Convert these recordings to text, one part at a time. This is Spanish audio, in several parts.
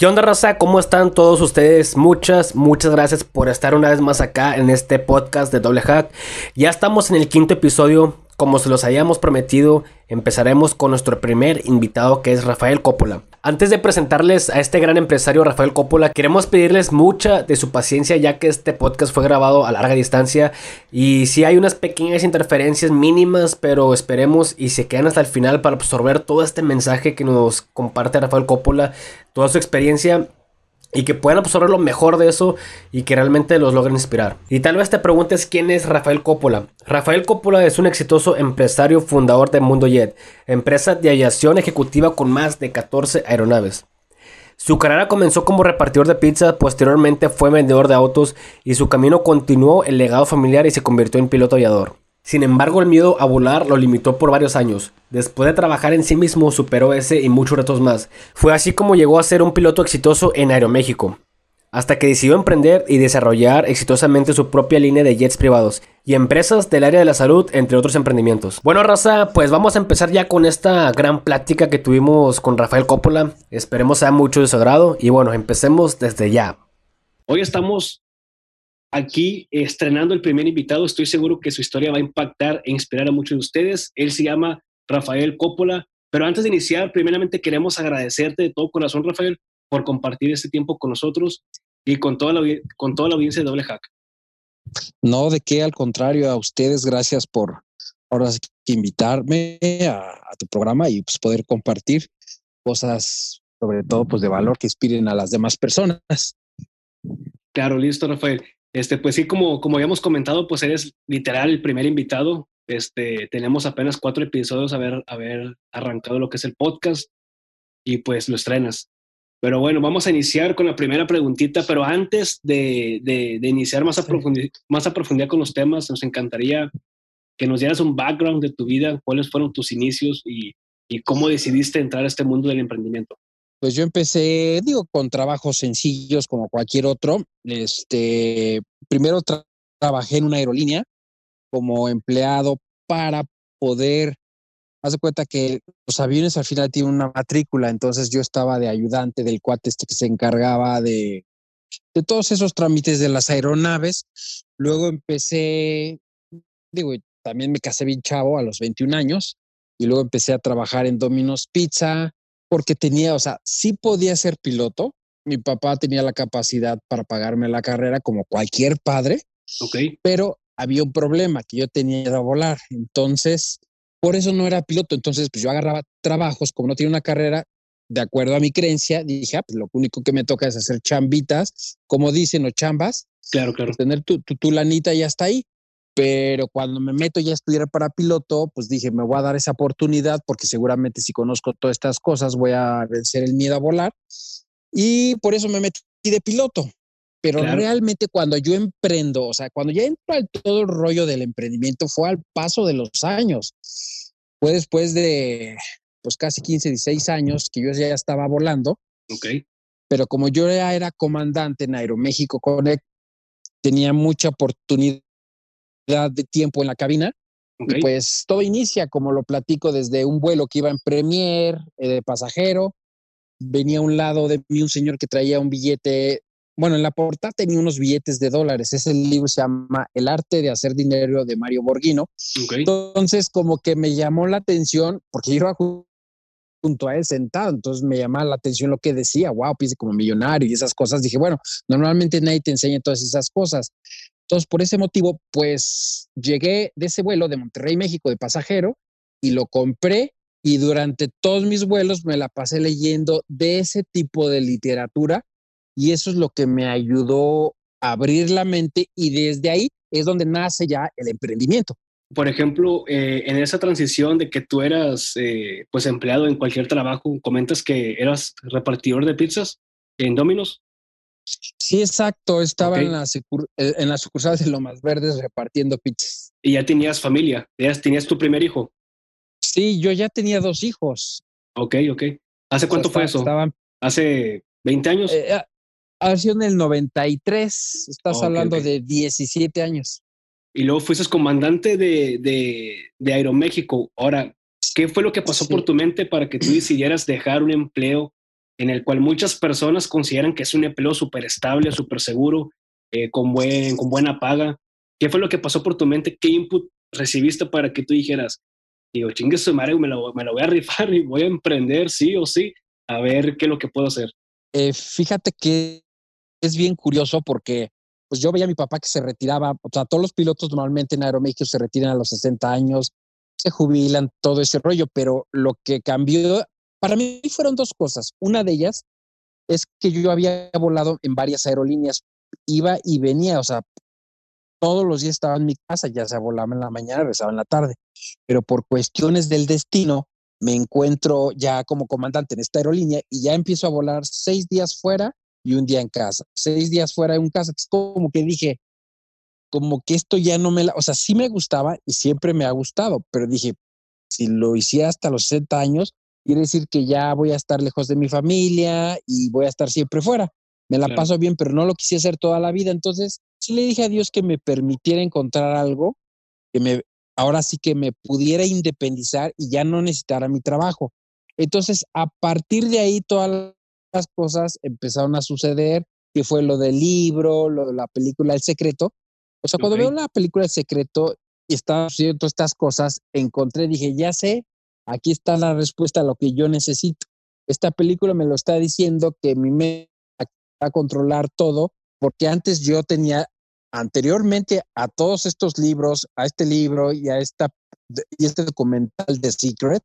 ¿Qué onda, raza? ¿Cómo están todos ustedes? Muchas, muchas gracias por estar una vez más acá en este podcast de Doble Hack. Ya estamos en el quinto episodio. Como se los habíamos prometido, empezaremos con nuestro primer invitado que es Rafael Coppola. Antes de presentarles a este gran empresario Rafael Coppola, queremos pedirles mucha de su paciencia ya que este podcast fue grabado a larga distancia y si hay unas pequeñas interferencias mínimas, pero esperemos y se quedan hasta el final para absorber todo este mensaje que nos comparte Rafael Coppola, toda su experiencia y que puedan absorber lo mejor de eso y que realmente los logren inspirar. Y tal vez te preguntes quién es Rafael Coppola. Rafael Coppola es un exitoso empresario fundador de Mundo Jet, empresa de aviación ejecutiva con más de 14 aeronaves. Su carrera comenzó como repartidor de pizza, posteriormente fue vendedor de autos y su camino continuó el legado familiar y se convirtió en piloto aviador. Sin embargo, el miedo a volar lo limitó por varios años. Después de trabajar en sí mismo, superó ese y muchos retos más. Fue así como llegó a ser un piloto exitoso en Aeroméxico, hasta que decidió emprender y desarrollar exitosamente su propia línea de jets privados y empresas del área de la salud, entre otros emprendimientos. Bueno, raza, pues vamos a empezar ya con esta gran plática que tuvimos con Rafael Coppola. Esperemos sea mucho de su agrado y bueno, empecemos desde ya. Hoy estamos aquí estrenando el primer invitado. Estoy seguro que su historia va a impactar e inspirar a muchos de ustedes. Él se llama Rafael Coppola. Pero antes de iniciar, primeramente queremos agradecerte de todo corazón, Rafael, por compartir este tiempo con nosotros y con toda la, con toda la audiencia de Doble Hack. No, de qué, al contrario, a ustedes, gracias por ahora invitarme a, tu programa y pues, poder compartir cosas, sobre todo pues de valor que inspiren a las demás personas. Claro, listo, Rafael. Este, pues sí, como, como habíamos comentado, pues eres literal el primer invitado. Este, tenemos apenas cuatro episodios a haber, haber arrancado lo que es el podcast y pues lo estrenas. Pero bueno, vamos a iniciar con la primera preguntita, pero antes de, de, iniciar más a, profundidad, más a profundidad con los temas, nos encantaría que nos dieras un background de tu vida, cuáles fueron tus inicios y, y cómo decidiste entrar a este mundo del emprendimiento. Pues yo empecé, digo, con trabajos sencillos como cualquier otro. Este, primero trabajé en una aerolínea como empleado para poder, haz de cuenta que los aviones al final tienen una matrícula, entonces yo estaba de ayudante del cuate este que se encargaba de, de todos esos trámites de las aeronaves. Luego empecé, digo, también me casé bien chavo a los 21 años y luego empecé a trabajar en Domino's Pizza, porque tenía, o sea, sí podía ser piloto. Mi papá tenía la capacidad para pagarme la carrera como cualquier padre. Ok. Pero había un problema que yo tenía que volar. Entonces, por eso no era piloto. Entonces, pues yo agarraba trabajos, como no tenía una carrera, de acuerdo a mi creencia, dije, ah, pues lo único que me toca es hacer chambitas, como dicen, o chambas. Claro, claro. Tener tu, tu, tu lanita y hasta ahí. Pero cuando me meto ya a estudiar para piloto, pues dije, me voy a dar esa oportunidad porque seguramente si conozco todas estas cosas voy a vencer el miedo a volar. Y por eso me metí de piloto. Pero realmente cuando yo emprendo, o sea, cuando ya entro al todo el rollo del emprendimiento fue al paso de los años. Fue después de pues casi 15, 16 años que yo ya estaba volando. Ok. Pero como yo ya era comandante en Aeroméxico Connect, tenía mucha oportunidad de tiempo en la cabina. Y pues todo inicia, como lo platico, desde un vuelo que iba en Premier, eh, de pasajero. Venía a un lado de mí un señor que traía un billete, bueno, en la portada tenía unos billetes de dólares. Ese libro se llama El arte de hacer dinero de Mario Borghino. Entonces, como que me llamó la atención, porque yo iba junto a él sentado, entonces me llamaba la atención lo que decía, wow, piense como millonario y esas cosas. Dije, bueno, normalmente nadie te enseña todas esas cosas. Entonces, por ese motivo, pues llegué de ese vuelo de Monterrey, México, de pasajero, y lo compré y durante todos mis vuelos me la pasé leyendo de ese tipo de literatura y eso es lo que me ayudó a abrir la mente y desde ahí es donde nace ya el emprendimiento. Por ejemplo, eh, en esa transición de que tú eras eh, pues empleado en cualquier trabajo, comentas que eras repartidor de pizzas en Domino's. Sí, exacto. Estaba en, la eh, en las sucursales de Lomas Verdes repartiendo pizzas. ¿Y ya tenías familia? ¿Ya tenías tu primer hijo? Sí, yo ya tenía dos hijos. Ok, ok. ¿Hace cuánto fue eso? Estaban, ¿Hace 20 años? Eh, ha sido en el 93. Estás hablando de 17 años. Y luego fuiste comandante de, de, de Aeroméxico. Ahora, ¿qué fue lo que pasó por tu mente para que tú decidieras dejar un empleo en el cual muchas personas consideran que es un empleo súper estable, súper seguro, eh, con, buen, con buena paga. ¿Qué fue lo que pasó por tu mente? ¿Qué input recibiste para que tú dijeras, digo, chingue su madre, me lo, me lo voy a rifar y voy a emprender sí o sí, a ver qué es lo que puedo hacer? Eh, fíjate que es bien curioso porque pues yo veía a mi papá que se retiraba, o sea, todos los pilotos normalmente en Aeroméxico se retiran a los 60 años, se jubilan, todo ese rollo, pero lo que cambió, para mí fueron dos cosas. Una de ellas es que yo había volado en varias aerolíneas, iba y venía, o sea, todos los días estaba en mi casa, ya se volaba en la mañana, regresaba en la tarde, pero por cuestiones del destino me encuentro ya como comandante en esta aerolínea y ya empiezo a volar seis días fuera y un día en casa, seis días fuera de un casa. Es como que dije, como que esto ya no me la, o sea, sí me gustaba y siempre me ha gustado, pero dije, si lo hiciera hasta los 60 años, quiere decir que ya voy a estar lejos de mi familia y voy a estar siempre fuera. Me la paso bien, pero no lo quise hacer toda la vida. Entonces, sí le dije a Dios que me permitiera encontrar algo que me, ahora sí que me pudiera independizar y ya no necesitara mi trabajo. Entonces, a partir de ahí, todas las cosas empezaron a suceder, que fue lo del libro, lo de la película El Secreto. O sea, cuando veo la película El Secreto y estaba sucediendo estas cosas, encontré, dije, ya sé, aquí está la respuesta a lo que yo necesito. Esta película me lo está diciendo que mi mente va a controlar todo, porque antes yo tenía, anteriormente a todos estos libros, a este libro y a esta, y este documental de Secret,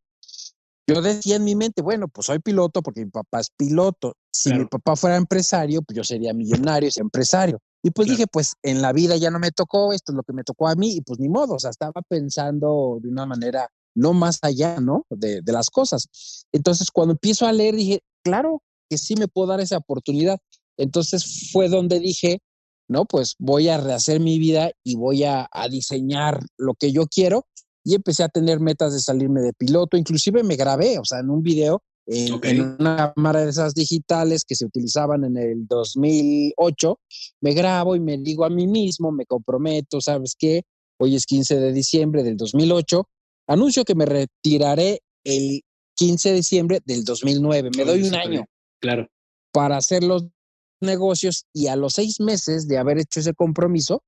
yo decía en mi mente, bueno, pues soy piloto porque mi papá es piloto. Si mi papá fuera empresario, pues yo sería millonario, y empresario. Y pues dije, pues en la vida ya no me tocó, esto es lo que me tocó a mí, y pues ni modo, o sea, estaba pensando de una manera no más allá, ¿no? De, de las cosas. Entonces, cuando empiezo a leer, dije, claro que sí me puedo dar esa oportunidad. Entonces fue donde dije, no, pues voy a rehacer mi vida y voy a, a diseñar lo que yo quiero y empecé a tener metas de salirme de piloto, inclusive me grabé, o sea, en un video, en, una cámara de esas digitales que se utilizaban en el 2008, me grabo y me digo a mí mismo, me comprometo, ¿sabes qué? Hoy es 15 de diciembre del 2008, anuncio que me retiraré el 15 de diciembre del 2009, me doy un año. Claro. Para hacer los negocios y a los seis meses de haber hecho ese compromiso,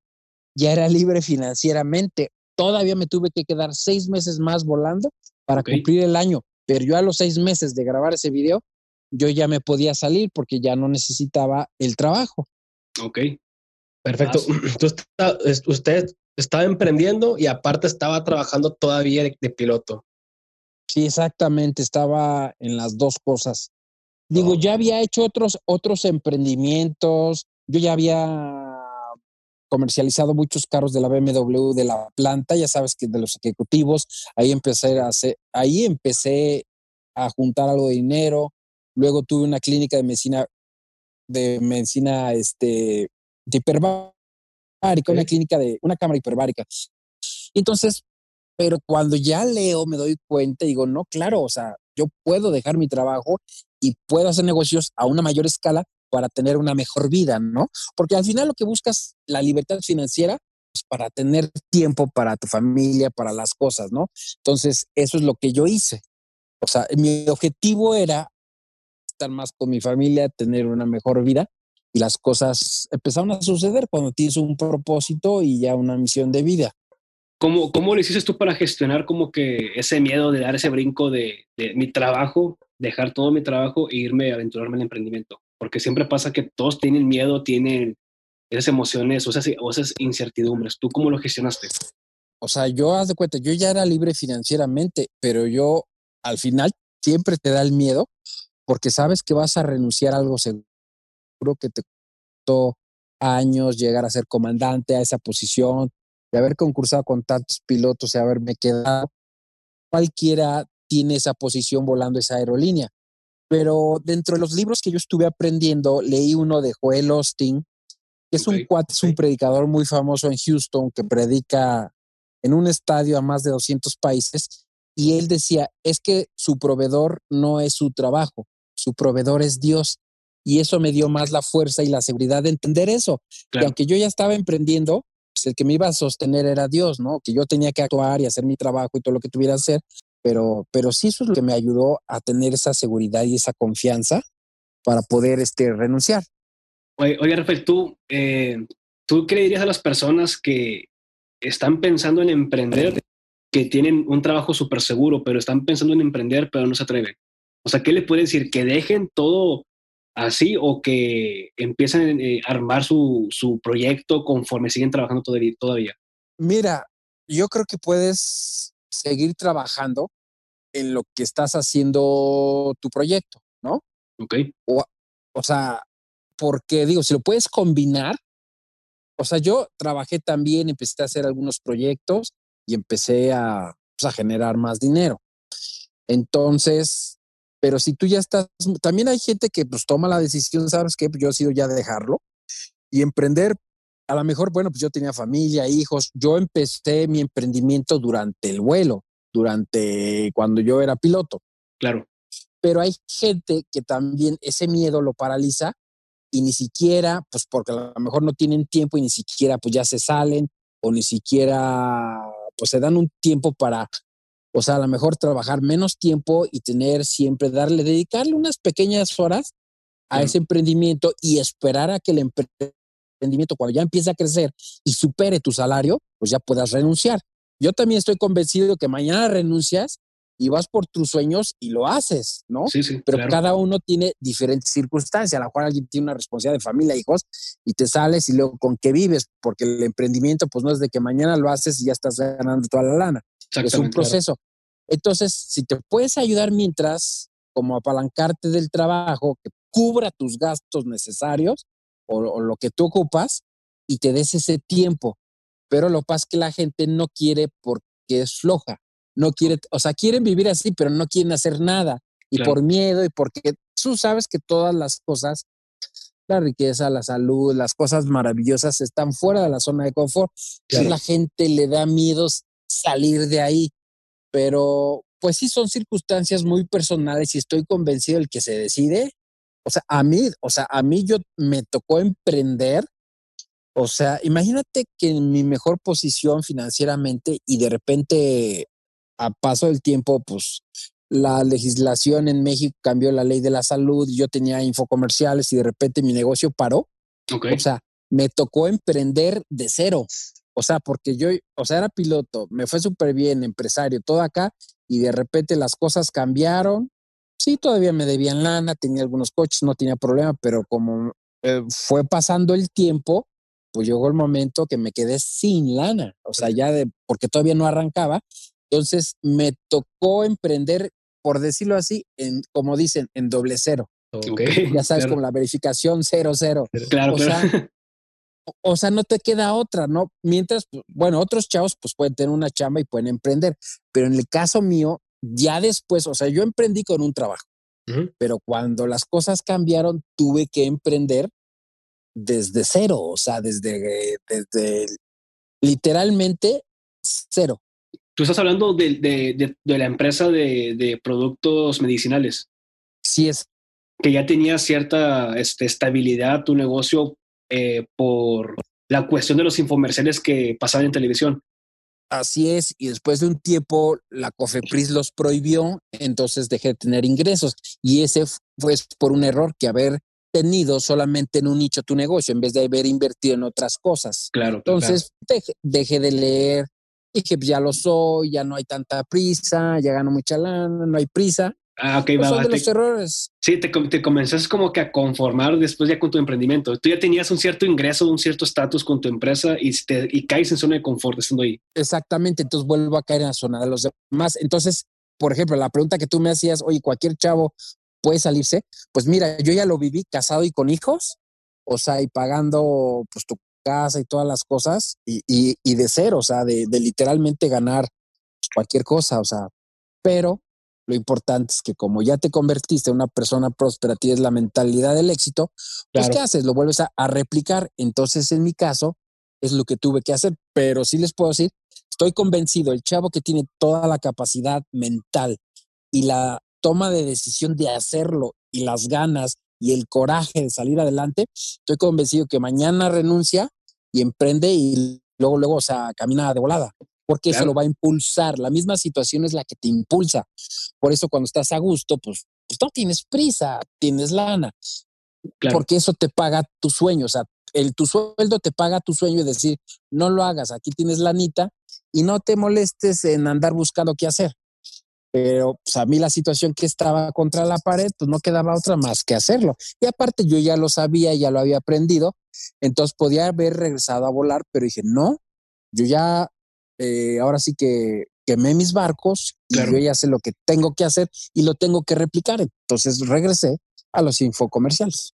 ya era libre financieramente todavía me tuve que quedar seis meses más volando para cumplir el año. Pero yo a los seis meses de grabar ese video, yo ya me podía salir porque ya no necesitaba el trabajo. Ok. Perfecto. usted estaba emprendiendo y aparte estaba trabajando todavía de, piloto. Sí, exactamente. Estaba en las dos cosas. Digo, ya había hecho otros, otros emprendimientos. Yo ya había comercializado muchos carros de la BMW de la planta, ya sabes que de los ejecutivos, ahí empecé a hacer, ahí empecé a juntar algo de dinero, luego tuve una clínica de medicina de medicina este de hiperbárica, una clínica de una cámara hiperbárica. Entonces, pero cuando ya leo me doy cuenta y digo, no, claro, o sea, yo puedo dejar mi trabajo y puedo hacer negocios a una mayor escala para tener una mejor vida, ¿no? Porque al final lo que buscas, la libertad financiera, es pues, para tener tiempo para tu familia, para las cosas, ¿no? Entonces, eso es lo que yo hice. O sea, mi objetivo era estar más con mi familia, tener una mejor vida y las cosas empezaron a suceder cuando tienes un propósito y ya una misión de vida. ¿Cómo, cómo lo hiciste tú para gestionar como que ese miedo de dar ese brinco de, de mi trabajo, dejar todo mi trabajo e irme a aventurarme en el emprendimiento? porque siempre pasa que todos tienen miedo, tienen esas emociones o esas, o esas incertidumbres. ¿Tú cómo lo gestionaste? O sea, yo haz de cuenta, yo ya era libre financieramente, pero yo al final siempre te da el miedo porque sabes que vas a renunciar a algo seguro que te costó años llegar a ser comandante a esa posición, de haber concursado con tantos pilotos y haberme quedado. Cualquiera tiene esa posición volando esa aerolínea. Pero dentro de los libros que yo estuve aprendiendo, leí uno de Joel Austin, que es un cuate, es un predicador muy famoso en Houston que predica en un estadio a más de 200 países. Y él decía, es que su proveedor no es su trabajo, su proveedor es Dios. Y eso me dio más la fuerza y la seguridad de entender eso. Que aunque yo ya estaba emprendiendo, pues el que me iba a sostener era Dios, ¿no? Que yo tenía que actuar y hacer mi trabajo y todo lo que tuviera que hacer, pero, pero sí eso es lo que me ayudó a tener esa seguridad y esa confianza para poder este, renunciar. Oye, oye Rafael, tú, eh, ¿tú qué le dirías a las personas que están pensando en emprender, que tienen un trabajo súper seguro, pero están pensando en emprender, pero no se atreven? O sea, ¿qué le puedes decir? ¿Que dejen todo así o que empiecen eh, a armar su, su, proyecto conforme siguen trabajando todavía? Mira, yo creo que puedes seguir trabajando en lo que estás haciendo tu proyecto, ¿no? Ok. O, o sea, porque digo, si lo puedes combinar, o sea, yo trabajé también, empecé a hacer algunos proyectos y empecé a, pues, a generar más dinero. Entonces, pero si tú ya estás, también hay gente que pues toma la decisión, ¿sabes qué? Pues, yo he sido ya dejarlo y emprender. A lo mejor, bueno, pues yo tenía familia, hijos. Yo empecé mi emprendimiento durante el vuelo, durante cuando yo era piloto. Claro. Pero hay gente que también ese miedo lo paraliza y ni siquiera, pues porque a lo mejor no tienen tiempo y ni siquiera pues ya se salen o ni siquiera pues se dan un tiempo para, o sea, a lo mejor trabajar menos tiempo y tener siempre, darle, dedicarle unas pequeñas horas a ese emprendimiento y esperar a que el emprendimiento cuando ya empiece a crecer y supere tu salario, pues ya puedas renunciar. Yo también estoy convencido de que mañana renuncias y vas por tus sueños y lo haces, ¿no? Sí, sí. Pero cada uno tiene diferentes circunstancias. A lo mejor alguien tiene una responsabilidad de familia, hijos, y te sales y luego con qué vives, porque el emprendimiento, pues no es de que mañana lo haces y ya estás ganando toda la lana. Es un proceso. Entonces, si te puedes ayudar mientras, como apalancarte del trabajo, que cubra tus gastos necesarios o, o lo que tú ocupas y te des ese tiempo. Pero lo que pasa es que la gente no quiere porque es floja no quiere, o sea, quieren vivir así, pero no quieren hacer nada. Y por miedo y porque tú sabes que todas las cosas, la riqueza, la salud, las cosas maravillosas están fuera de la zona de confort. la gente le da miedo salir de ahí. Pero pues sí son circunstancias muy personales y estoy convencido del que se decide. O sea, a mí, o sea, a mí yo me tocó emprender. O sea, imagínate que en mi mejor posición financieramente y de repente a paso del tiempo, pues la legislación en México cambió la ley de la salud, yo tenía infocomerciales y de repente mi negocio paró. O sea, me tocó emprender de cero. O sea, porque yo, o sea, era piloto, me fue súper bien, empresario, todo acá, y de repente las cosas cambiaron. Sí, todavía me debían lana, tenía algunos coches, no tenía problema, pero como eh, fue pasando el tiempo, pues llegó el momento que me quedé sin lana, o sea, ya de, porque todavía no arrancaba, entonces me tocó emprender, por decirlo así, en, como dicen, en doble cero. ya sabes, como la verificación cero, cero. Claro, o Sea, o sea, no te queda otra, ¿no? Mientras, pues, bueno, otros chavos pues pueden tener una chamba y pueden emprender, pero en el caso mío, ya después, o sea, yo emprendí con un trabajo, pero cuando las cosas cambiaron, tuve que emprender desde cero, o sea, desde, desde literalmente cero. Tú estás hablando de, la empresa de, productos medicinales. Sí es. Que ya tenía cierta este, estabilidad tu negocio eh, por la cuestión de los infomerciales que pasaban en televisión. Así es, y después de un tiempo la COFEPRIS los prohibió, entonces dejé de tener ingresos. Y ese fue por un error que haber tenido solamente en un nicho tu negocio en vez de haber invertido en otras cosas. Claro. Entonces dejé de leer, dije, pues ya lo soy, ya no hay tanta prisa, ya gano mucha lana, no hay prisa. Ah, ok, va, son de los errores. Sí, te, te comenzaste como que a conformar después ya con tu emprendimiento. Tú ya tenías un cierto ingreso, un cierto estatus con tu empresa y, te, y caes en zona de confort estando ahí. Exactamente, entonces vuelvo a caer en la zona de los demás. Entonces, por ejemplo, la pregunta que tú me hacías, oye, cualquier chavo puede salirse. Pues mira, yo ya lo viví casado y con hijos, o sea, y pagando pues tu casa y todas las cosas y, y, de cero, o sea, de, literalmente ganar cualquier cosa, o sea, pero lo importante es que como ya te convertiste en una persona próspera, tienes la mentalidad del éxito, pues ¿qué haces? Lo vuelves a, a, replicar. Entonces, en mi caso, es lo que tuve que hacer, pero sí les puedo decir, estoy convencido, el chavo que tiene toda la capacidad mental y la toma de decisión de hacerlo y las ganas y el coraje de salir adelante, estoy convencido que mañana renuncia y emprende y luego, luego, o sea, camina de volada, porque eso lo va a impulsar. La misma situación es la que te impulsa. Por eso cuando estás a gusto, pues pues no tienes prisa, tienes lana. Porque eso te paga tu sueño, o sea, el, tu sueldo te paga tu sueño y decir, no lo hagas, aquí tienes lanita y no te molestes en andar buscando qué hacer. Pero pues, a mí la situación que estaba contra la pared, pues no quedaba otra más que hacerlo. Y aparte yo ya lo sabía, ya lo había aprendido, entonces podía haber regresado a volar, pero dije, no, yo ya, eh, ahora sí que quemé mis barcos y yo ya sé lo que tengo que hacer y lo tengo que replicar. Entonces regresé a los infocomerciales.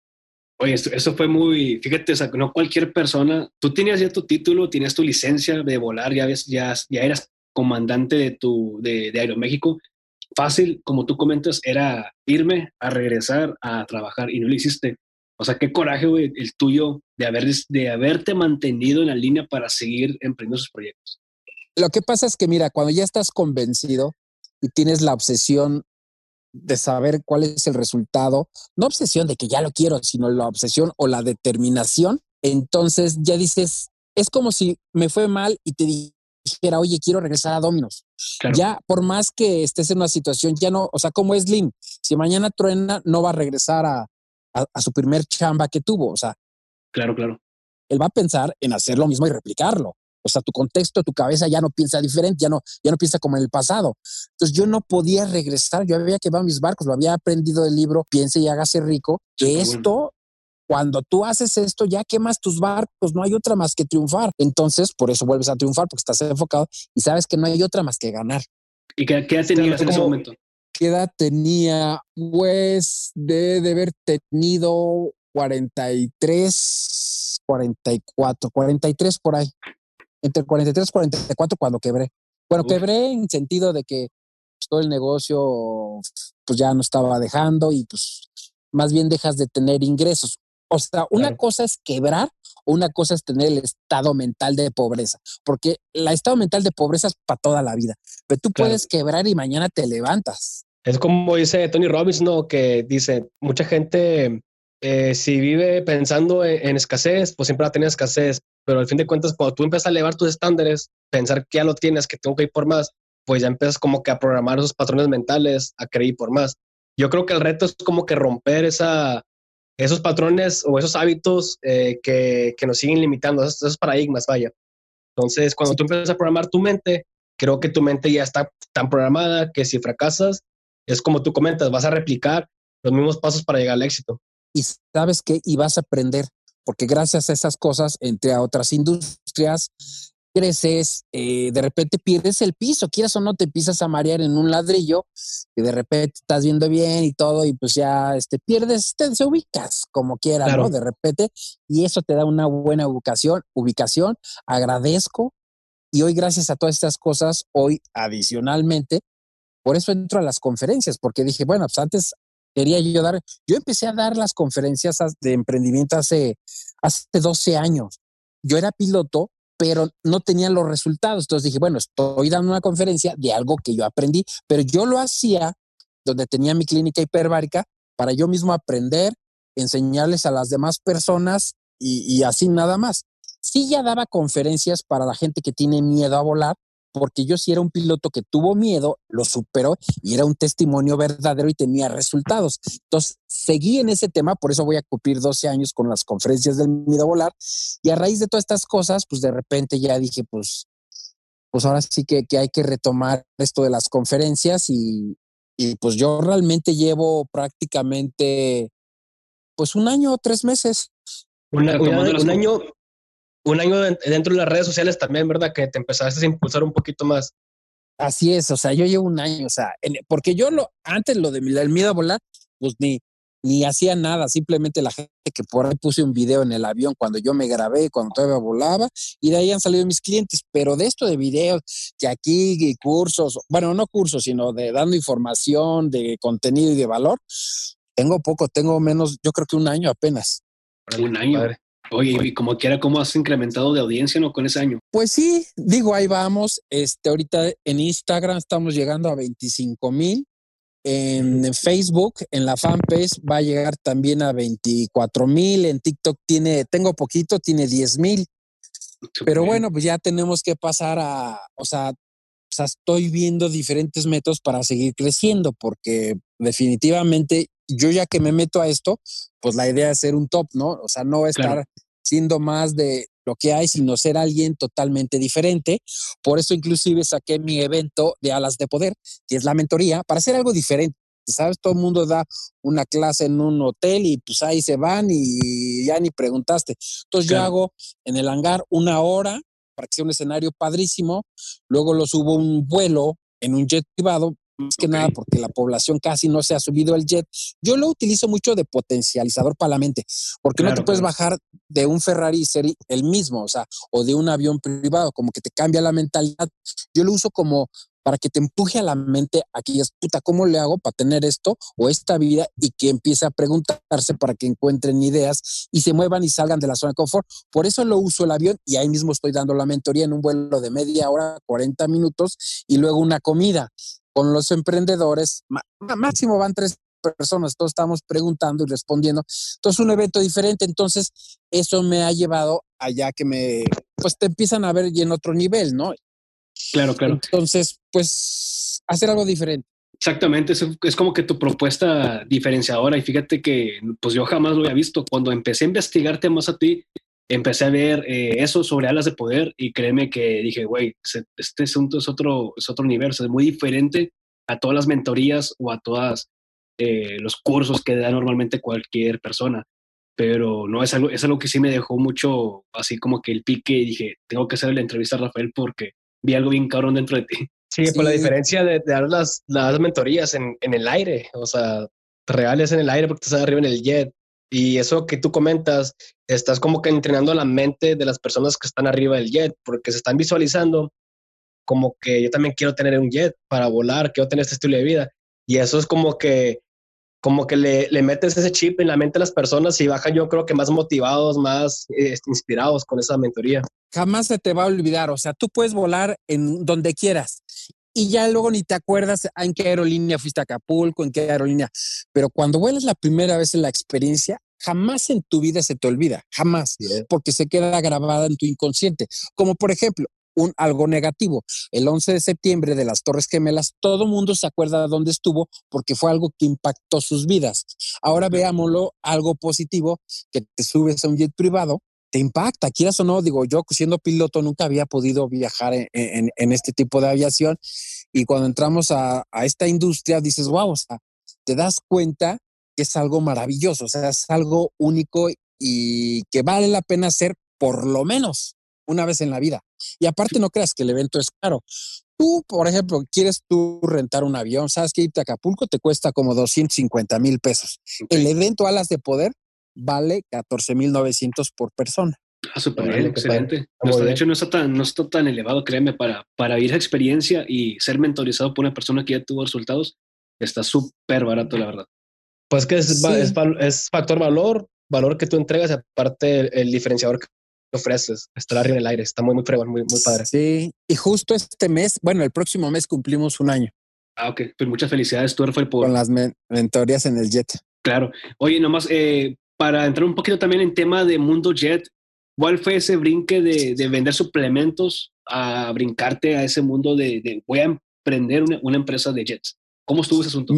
Oye, eso, fue muy, fíjate, no cualquier persona, tú tenías ya tu título, tenías tu licencia de volar, ya, ves, ya, ya eras comandante de, tu, de, de Aeroméxico. Fácil, como tú comentas, era irme a regresar a trabajar y no lo hiciste. O sea, qué coraje, güey, el tuyo de, haber, de haberte mantenido en la línea para seguir emprendiendo esos proyectos. Lo que pasa es que, mira, cuando ya estás convencido y tienes la obsesión de saber cuál es el resultado, no obsesión de que ya lo quiero, sino la obsesión o la determinación, entonces ya dices, es como si me fue mal y te dijera, oye, quiero regresar a Dominos. Ya, por más que estés en una situación, ya no, o sea, como es Slim, si mañana truena, no va a regresar a, a su primer chamba que tuvo, o sea. Claro, claro. Él va a pensar en hacer lo mismo y replicarlo. O sea, tu contexto, tu cabeza ya no piensa diferente, ya no, ya no piensa como en el pasado. Entonces yo no podía regresar, yo había quemado mis barcos, lo había aprendido del libro, piense y hágase rico, que esto, cuando tú haces esto, ya quemas tus barcos, no hay otra más que triunfar. Entonces, por eso vuelves a triunfar, porque estás enfocado y sabes que no hay otra más que ganar. ¿Y qué, qué edad tenías en ese momento? ¿Qué edad tenía? Pues de, de haber tenido 43, 44, 43 por ahí entre 43 y 44 cuando quebré. Bueno, quebré en sentido de que pues, todo el negocio pues ya no estaba dejando y pues más bien dejas de tener ingresos. O sea, una cosa es quebrar o una cosa es tener el estado mental de pobreza, porque el estado mental de pobreza es para toda la vida, pero tú puedes quebrar y mañana te levantas. Es como dice Tony Robbins, ¿no? Que dice, mucha gente eh, si vive pensando en, escasez, pues siempre va a tener escasez, pero al fin de cuentas, cuando tú empiezas a elevar tus estándares, pensar que ya lo tienes, que tengo que ir por más, pues ya empiezas como que a programar esos patrones mentales, a creer por más. Yo creo que el reto es como que romper esa, esos patrones o esos hábitos eh, que, que, nos siguen limitando, esos, paradigmas, vaya. Entonces, cuando tú empiezas a programar tu mente, creo que tu mente ya está tan programada que si fracasas, es como tú comentas, vas a replicar los mismos pasos para llegar al éxito y sabes que y vas a aprender, porque gracias a esas cosas, entre a otras industrias, creces, eh, de repente pierdes el piso, quieras o no, te empiezas a marear en un ladrillo y de repente estás viendo bien y todo y pues ya este, pierdes, te, ubicas como quieras, ¿no? De repente y eso te da una buena ubicación, ubicación, agradezco y hoy gracias a todas estas cosas, hoy adicionalmente, por eso entro a las conferencias, porque dije, bueno, pues antes quería yo. Yo empecé a dar las conferencias de emprendimiento hace, hace 12 años. Yo era piloto, pero no tenía los resultados. Entonces dije, bueno, estoy dando una conferencia de algo que yo aprendí, pero yo lo hacía donde tenía mi clínica hiperbárica para yo mismo aprender, enseñarles a las demás personas y, y así nada más. Sí ya daba conferencias para la gente que tiene miedo a volar, porque yo sí era un piloto que tuvo miedo, lo superó y era un testimonio verdadero y tenía resultados. Entonces, seguí en ese tema, por eso voy a cumplir 12 años con las conferencias del miedo a volar. Y a raíz de todas estas cosas, pues de repente ya dije, pues, pues ahora sí que, que hay que retomar esto de las conferencias y, y pues yo realmente llevo prácticamente, pues un año o tres meses. un año, un año dentro de las redes sociales también, ¿verdad? Que te empezaste a impulsar un poquito más. Así es, o sea, yo llevo un año, o sea, porque yo lo, antes lo de el miedo a volar, pues ni, ni hacía nada, simplemente la gente que por ahí puse un video en el avión cuando yo me grabé, cuando todavía volaba, y de ahí han salido mis clientes, pero de esto de videos, que aquí cursos, bueno, no cursos, sino de dando información, de contenido y de valor, tengo poco, tengo menos, yo creo que un año apenas. Un año. Oye, y como quiera, ¿cómo has incrementado de audiencia no con ese año? Pues sí, digo, ahí vamos. Este, ahorita en Instagram estamos llegando a 25 mil. En Facebook, en la fanpage, va a llegar también a 24 mil. En TikTok tiene, tengo poquito, tiene 10 mil. Pero bueno, pues ya tenemos que pasar a, o sea, o sea, estoy viendo diferentes métodos para seguir creciendo, porque definitivamente, yo ya que me meto a esto, pues la idea es ser un top, ¿no? O sea, no estar siendo más de lo que hay, sino ser alguien totalmente diferente. Por eso inclusive saqué mi evento de Alas de Poder, que es la mentoría, para hacer algo diferente. ¿Sabes? Todo el mundo da una clase en un hotel y pues ahí se van y ya ni preguntaste. Entonces yo hago en el hangar una hora para que sea un escenario padrísimo, luego lo subo un vuelo en un jet privado, más que nada porque la población casi no se ha subido al jet. Yo lo utilizo mucho de potencializador para la mente, porque no te puedes bajar de un Ferrari y ser el mismo, o sea, o de un avión privado, como que te cambia la mentalidad. Yo lo uso como para que te empuje a la mente aquí es puta, ¿cómo le hago para tener esto o esta vida? Y que empiece a preguntarse para que encuentren ideas y se muevan y salgan de la zona de confort. Por eso lo uso el avión y ahí mismo estoy dando la mentoría en un vuelo de media hora, 40 minutos y luego una comida con los emprendedores. Máximo van tres personas, todos estamos preguntando y respondiendo. Entonces, un evento diferente. Entonces, eso me ha llevado allá que me, pues te empiezan a ver y en otro nivel, ¿no? Claro, claro. Entonces, pues, hacer algo diferente. Exactamente, es, es, como que tu propuesta diferenciadora y fíjate que pues yo jamás lo había visto. Cuando empecé a investigarte más a ti, empecé a ver eh, eso sobre alas de poder y créeme que dije, güey, este asunto es otro, es otro universo, es muy diferente a todas las mentorías o a todos eh, los cursos que da normalmente cualquier persona. Pero no, es algo, es algo que sí me dejó mucho así como que el pique y dije, tengo que hacer la entrevista a Rafael porque vi algo bien cabrón dentro de ti. Sí, por la diferencia de, dar las, las mentorías en, en, el aire, o sea, reales en el aire porque estás arriba en el jet. Y eso que tú comentas, estás como que entrenando la mente de las personas que están arriba del jet, porque se están visualizando como que yo también quiero tener un jet para volar, quiero tener este estilo de vida. Y eso es como que como que le, le, metes ese chip en la mente de las personas y bajan yo creo que más motivados, más este, inspirados con esa mentoría. Jamás se te va a olvidar, o sea, tú puedes volar en donde quieras y ya luego ni te acuerdas en qué aerolínea fuiste a Acapulco, en qué aerolínea, pero cuando vuelas la primera vez en la experiencia, jamás en tu vida se te olvida, jamás, porque se queda grabada en tu inconsciente. Como por ejemplo, un algo negativo. El 11 de septiembre de las Torres Gemelas, todo mundo se acuerda de dónde estuvo porque fue algo que impactó sus vidas. Ahora veámoslo algo positivo, que te subes a un jet privado, te impacta, quieras o no, digo, yo siendo piloto nunca había podido viajar en, este tipo de aviación y cuando entramos a, a, esta industria dices, wow, o sea, te das cuenta que es algo maravilloso, o sea, es algo único y que vale la pena hacer por lo menos una vez en la vida. Y aparte no creas que el evento es caro. Tú, por ejemplo, quieres tú rentar un avión, sabes que irte a Acapulco te cuesta como 250 mil pesos. El evento Alas de Poder vale 14 mil 900 por persona. Ah, súper bien, excelente. de hecho, no está, tan, no está tan elevado, créeme, para, para vivir esa experiencia y ser mentorizado por una persona que ya tuvo resultados, está súper barato, la verdad. Pues que es, es, factor valor, valor que tú entregas, aparte el diferenciador que ofreces, estar arriba en el aire. Está muy, muy fregón, muy, muy padre. Sí, y justo este mes, bueno, el próximo mes cumplimos un año. Ah, ok. Pues muchas felicidades, tú, Rafael, por... Con las mentorías en el jet. Claro. Oye, nomás, eh, para entrar un poquito también en tema de Mundo Jet, ¿cuál fue ese brinque de, de vender suplementos a brincarte a ese mundo de, de voy a emprender una, una, empresa de jets? ¿Cómo estuvo ese asunto?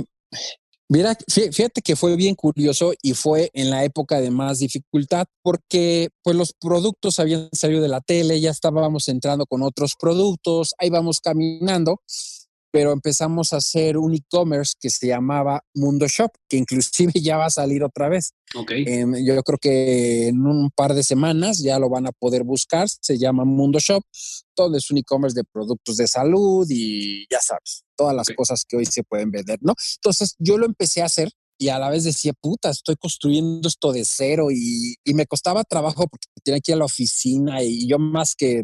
Mira, fíjate que fue bien curioso y fue en la época de más dificultad porque pues los productos habían salido de la tele, ya estábamos entrando con otros productos, ahí vamos caminando, pero empezamos a hacer un e-commerce que se llamaba Mundo Shop, que inclusive ya va a salir otra vez. Okay. yo creo que en un par de semanas ya lo van a poder buscar, se llama Mundo Shop, todo es un e-commerce de productos de salud y ya sabes todas las cosas que hoy se pueden vender, ¿no? Entonces yo lo empecé a hacer y a la vez decía, puta, estoy construyendo esto de cero y, y me costaba trabajo porque tenía que ir a la oficina y yo más que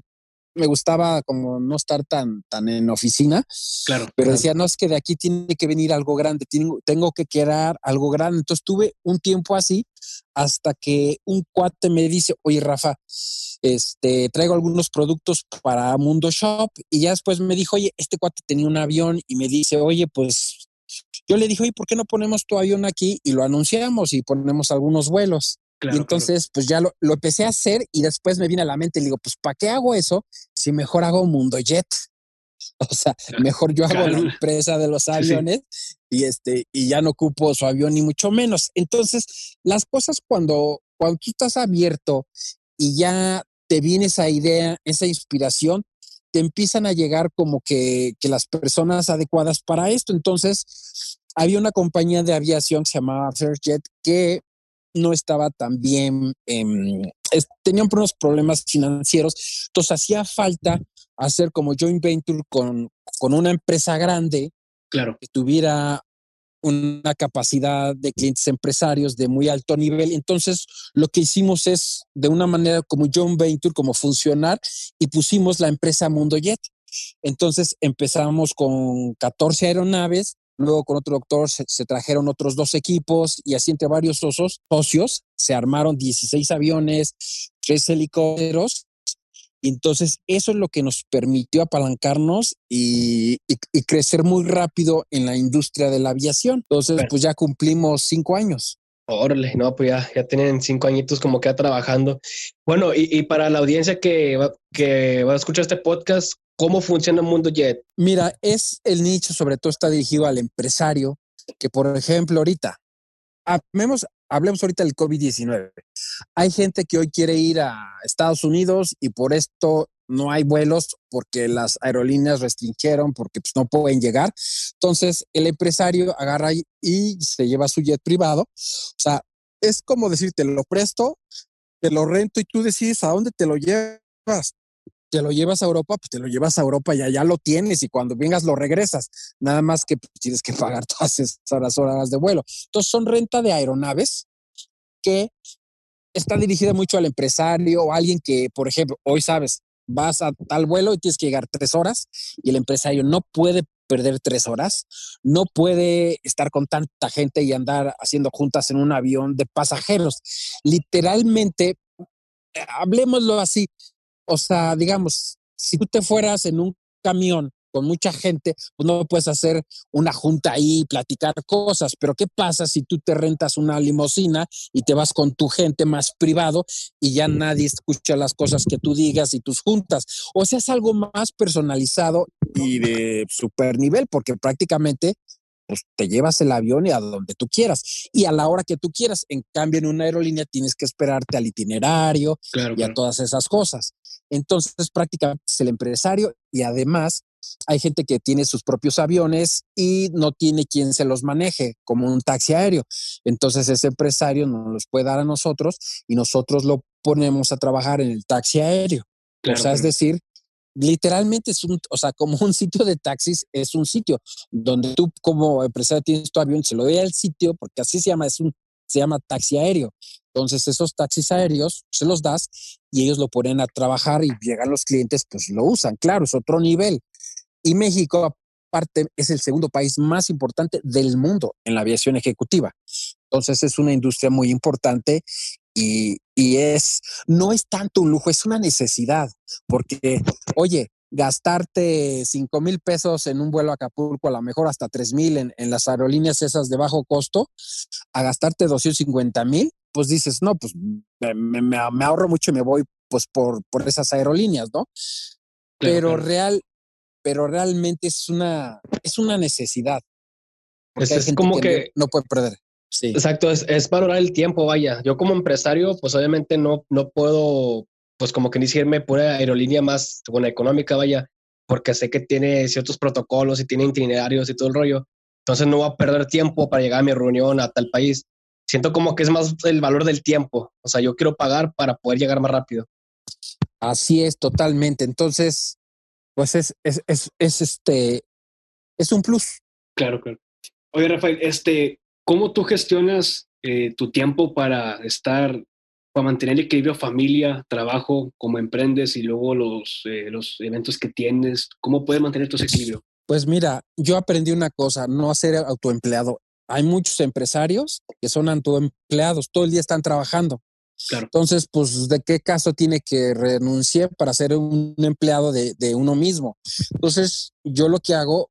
me gustaba como no estar tan, tan en oficina. Claro. Pero decía, no, es que de aquí tiene que venir algo grande, tengo, tengo que crear algo grande. Entonces tuve un tiempo así hasta que un cuate me dice, oye, Rafa, este, traigo algunos productos para Mundo Shop y ya después me dijo, oye, este cuate tenía un avión y me dice, oye, pues yo le dije, oye, ¿por qué no ponemos tu avión aquí y lo anunciamos y ponemos algunos vuelos? Y entonces, pues ya lo, lo, empecé a hacer y después me vino a la mente y digo, pues, ¿para qué hago eso si mejor hago Mundo Jet? O sea, mejor yo hago la empresa de los aviones y este y ya no ocupo su avión ni mucho menos. Entonces, las cosas cuando cuando tú estás abierto y ya te viene esa idea, esa inspiración, te empiezan a llegar como que, que las personas adecuadas para esto. Entonces, había una compañía de aviación que se llamaba Fairjet que no estaba tan bien, em, tenían unos problemas financieros, entonces hacía falta hacer como joint venture con, con una empresa grande claro. que tuviera una capacidad de clientes empresarios de muy alto nivel. Entonces, lo que hicimos es de una manera como joint venture, como funcionar, y pusimos la empresa Mundo Jet. Entonces empezamos con 14 aeronaves Luego con otro doctor se, trajeron otros dos equipos y así entre varios socios se armaron 16 aviones, tres helicópteros. Entonces eso es lo que nos permitió apalancarnos y, crecer muy rápido en la industria de la aviación. Entonces pues ya cumplimos cinco años. Órale, no, pues ya, ya tienen cinco añitos como que trabajando. Bueno, y, para la audiencia que que va a escuchar este podcast, ¿Cómo funciona el mundo jet? Mira, es el nicho, sobre todo está dirigido al empresario, que por ejemplo ahorita, hablemos, hablemos ahorita del COVID-19. Hay gente que hoy quiere ir a Estados Unidos y por esto no hay vuelos porque las aerolíneas restringieron, porque pues, no pueden llegar. Entonces, el empresario agarra y se lleva su jet privado. O sea, es como decir, te lo presto, te lo rento y tú decides a dónde te lo llevas te lo llevas a Europa, pues te lo llevas a Europa y allá lo tienes y cuando vengas lo regresas. Nada más que pues, tienes que pagar todas esas horas de vuelo. Entonces son renta de aeronaves que está dirigida mucho al empresario o alguien que, por ejemplo, hoy sabes, vas a tal vuelo y tienes que llegar tres horas y el empresario no puede perder tres horas, no puede estar con tanta gente y andar haciendo juntas en un avión de pasajeros. Literalmente, hablemoslo así, o sea, digamos, si tú te fueras en un camión con mucha gente, pues no puedes hacer una junta ahí y platicar cosas. Pero ¿qué pasa si tú te rentas una limusina y te vas con tu gente más privado y ya nadie escucha las cosas que tú digas y tus juntas? O sea, es algo más personalizado y de super nivel, porque prácticamente pues te llevas el avión y a donde tú quieras y a la hora que tú quieras. En cambio, en una aerolínea tienes que esperarte al itinerario y a todas esas cosas. Entonces, prácticamente es el empresario y además hay gente que tiene sus propios aviones y no tiene quien se los maneje, como un taxi aéreo. Entonces, ese empresario nos los puede dar a nosotros y nosotros lo ponemos a trabajar en el taxi aéreo. o sea, es decir, literalmente es un, o sea, como un sitio de taxis, es un sitio donde tú como empresario tienes tu avión, se lo doy al sitio, porque así se llama, es un, se llama taxi aéreo. Entonces esos taxis aéreos se los das y ellos lo ponen a trabajar y llegan los clientes, pues lo usan, claro, es otro nivel. Y México, aparte, es el segundo país más importante del mundo en la aviación ejecutiva. Entonces es una industria muy importante y, es, no es tanto un lujo, es una necesidad, porque, oye, gastarte 5 mil pesos en un vuelo a Acapulco, a lo mejor hasta 3 mil en, las aerolíneas esas de bajo costo, a gastarte 250 mil, pues dices, no, pues me, ahorro mucho y me voy pues por, por esas aerolíneas, ¿no? pero real, pero realmente es una, es una necesidad. Es, como que, no puede perder. Exacto, es, es, valorar el tiempo, vaya. Yo como empresario, pues obviamente no, no puedo, pues como que ni irme por aerolínea más bueno, económica, vaya, porque sé que tiene ciertos protocolos y tiene itinerarios y todo el rollo. Entonces no voy a perder tiempo para llegar a mi reunión a tal país. Siento como que es más el valor del tiempo. O sea, yo quiero pagar para poder llegar más rápido. Así es, totalmente. Entonces, pues es, es, es, es este, es un plus. Claro, claro. Oye, Rafael, este, ¿Cómo tú gestionas eh, tu tiempo para estar, para mantener el equilibrio familia, trabajo, como emprendes y luego los, eh, los eventos que tienes? ¿Cómo puedes mantener tu equilibrio? Pues mira, yo aprendí una cosa, no ser autoempleado. Hay muchos empresarios que son autoempleados, todo el día están trabajando. Claro. Entonces, pues, ¿de qué caso tiene que renunciar para ser un empleado de, de uno mismo? Entonces, yo lo que hago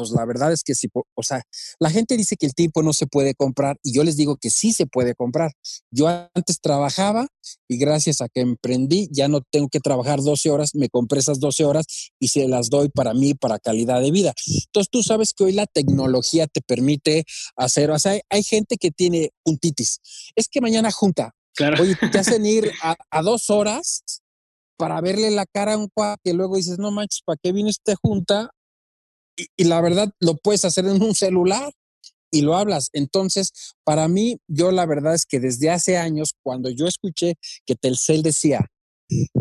pues la verdad es que sí, o sea, la gente dice que el tiempo no se puede comprar y yo les digo que sí se puede comprar. Yo antes trabajaba y gracias a que emprendí ya no tengo que trabajar 12 horas, me compré esas 12 horas y se las doy para mí, para calidad de vida. Entonces tú sabes que hoy la tecnología te permite hacer, o sea, hay, gente que tiene puntitis. Es que mañana junta. Claro. Oye, te hacen ir a, a dos horas para verle la cara a un cuate que luego dices, no manches, ¿para qué vino este junta? Y, la verdad lo puedes hacer en un celular y lo hablas. Entonces, para mí, yo la verdad es que desde hace años, cuando yo escuché que Telcel decía,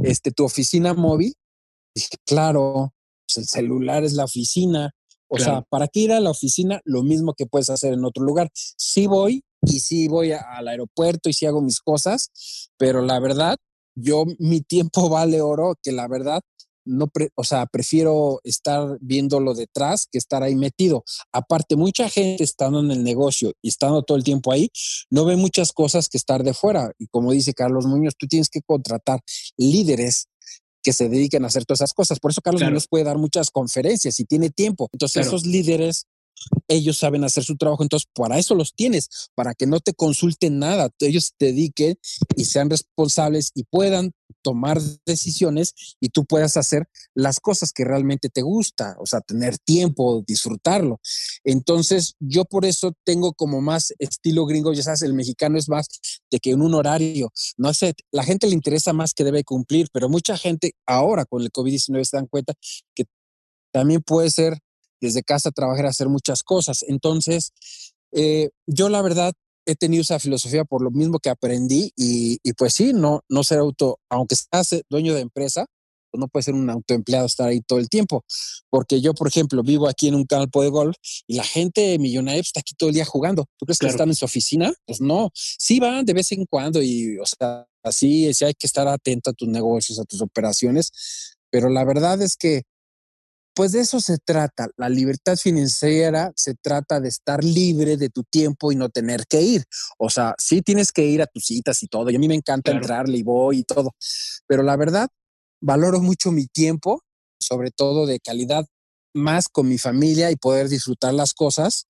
este, tu oficina móvil, dije, claro, pues el celular es la oficina. O sea, ¿para qué ir a la oficina? Lo mismo que puedes hacer en otro lugar. Sí voy y sí voy al aeropuerto y sí hago mis cosas, pero la verdad, yo mi tiempo vale oro, que la verdad no, o sea, prefiero estar viéndolo detrás que estar ahí metido. Aparte, mucha gente estando en el negocio y estando todo el tiempo ahí, no ve muchas cosas que estar de fuera. Y como dice Carlos Muñoz, tú tienes que contratar líderes que se dediquen a hacer todas esas cosas. Por eso Carlos Muñoz puede dar muchas conferencias y tiene tiempo. Entonces, esos líderes ellos saben hacer su trabajo, entonces para eso los tienes, para que no te consulten nada, ellos te dediquen y sean responsables y puedan tomar decisiones y tú puedas hacer las cosas que realmente te gusta, o sea, tener tiempo, disfrutarlo. Entonces, yo por eso tengo como más estilo gringo, ya sabes, el mexicano es más de que en un horario, no sé, la gente le interesa más que debe cumplir, pero mucha gente ahora con el COVID-19 se dan cuenta que también puede ser desde casa trabajar, hacer muchas cosas. Entonces, eh, yo la verdad he tenido esa filosofía por lo mismo que aprendí y, pues sí, no, no ser auto, aunque estás dueño de empresa, pues no puede ser un autoempleado estar ahí todo el tiempo. Porque yo, por ejemplo, vivo aquí en un campo de golf y la gente millonaria está aquí todo el día jugando. ¿Tú crees que están en su oficina? Pues no. Sí van de vez en cuando y, o sea, así sí hay que estar atento a tus negocios, a tus operaciones. Pero la verdad es que pues de eso se trata. La libertad financiera se trata de estar libre de tu tiempo y no tener que ir. O sea, sí tienes que ir a tus citas y todo. Y a mí me encanta entrarle y voy y todo. Pero la verdad, valoro mucho mi tiempo, sobre todo de calidad, más con mi familia y poder disfrutar las cosas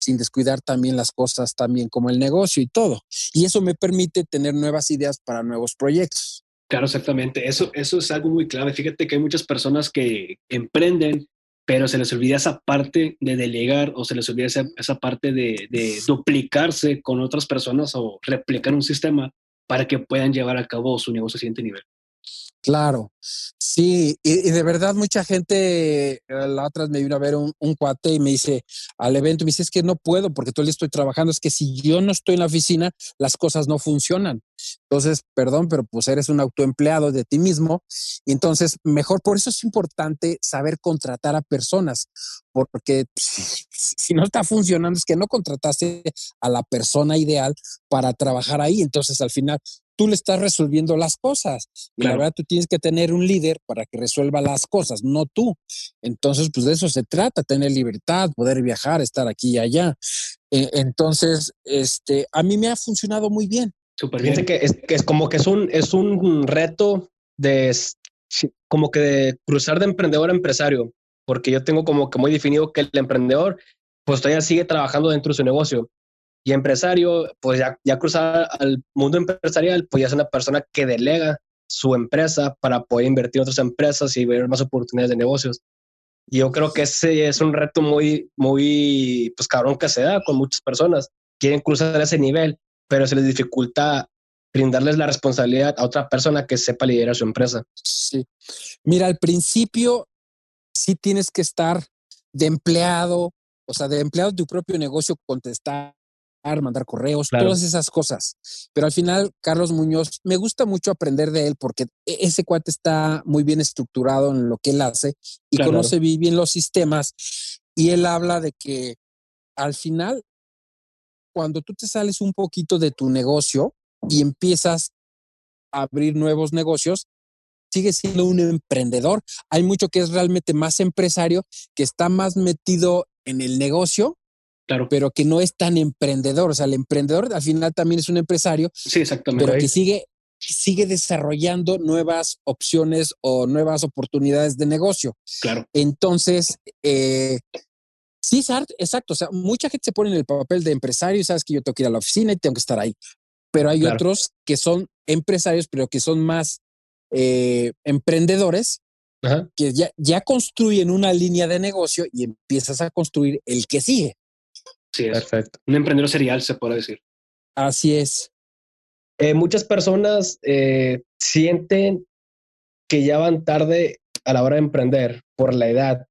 sin descuidar también las cosas, también como el negocio y todo. Y eso me permite tener nuevas ideas para nuevos proyectos. Claro, exactamente. Eso, eso es algo muy clave. Fíjate que hay muchas personas que emprenden, pero se les olvida esa parte de delegar o se les olvida esa, esa parte de, de, duplicarse con otras personas o replicar un sistema para que puedan llevar a cabo su negocio a siguiente nivel. Claro, sí, y, de verdad mucha gente, eh, la otra me vino a ver un, cuate y me dice al evento, me dice, es que no puedo porque todo el día estoy trabajando, es que si yo no estoy en la oficina, las cosas no funcionan. Entonces, perdón, pero pues eres un autoempleado de ti mismo. Entonces, mejor, por eso es importante saber contratar a personas, porque si no está funcionando es que no contrataste a la persona ideal para trabajar ahí. Entonces, al final, tú le estás resolviendo las cosas. Y la verdad, tú tienes que tener un líder para que resuelva las cosas, no tú. Entonces, pues de eso se trata, tener libertad, poder viajar, estar aquí y allá. E, entonces, este, a mí me ha funcionado muy bien. Súper bien. Que es, que es como que es un, es un reto de como que de cruzar de emprendedor a empresario, porque yo tengo como que muy definido que el emprendedor pues todavía sigue trabajando dentro de su negocio, y empresario, pues ya, ya cruzar al mundo empresarial, pues ya es una persona que delega su empresa para poder invertir en otras empresas y ver más oportunidades de negocios. Yo creo que ese es un reto muy, muy, pues cabrón que se da con muchas personas. Quieren cruzar ese nivel, pero se les dificulta brindarles la responsabilidad a otra persona que sepa liderar su empresa. Sí. Mira, al principio sí tienes que estar de empleado, o sea, de empleado de tu propio negocio, contestar mandar correos, todas esas cosas. Pero al final, Carlos Muñoz, me gusta mucho aprender de él porque e-, ese cuate está muy bien estructurado en lo que él hace y conoce bien los sistemas. Y él habla de que al final, cuando tú te sales un poquito de tu negocio y empiezas a abrir nuevos negocios, sigues siendo un emprendedor. Hay mucho que es realmente más empresario, que está más metido en el negocio Claro. Pero que no es tan emprendedor. O sea, el emprendedor al final también es un empresario. Sí, exactamente. Pero que sigue, sigue desarrollando nuevas opciones o nuevas oportunidades de negocio. Claro. Entonces, eh, Sí, exacto. O sea, mucha gente se pone en el papel de empresario, sabes que yo tengo que ir a la oficina y tengo que estar ahí. Pero hay otros que son empresarios, pero que son más eh, emprendedores, que ya, ya construyen una línea de negocio y empiezas a construir el que sigue. Sí, perfecto. Un emprendedor serial, se puede decir. Así es. Eh, muchas personas eh, sienten que ya van tarde a la hora de emprender por la edad.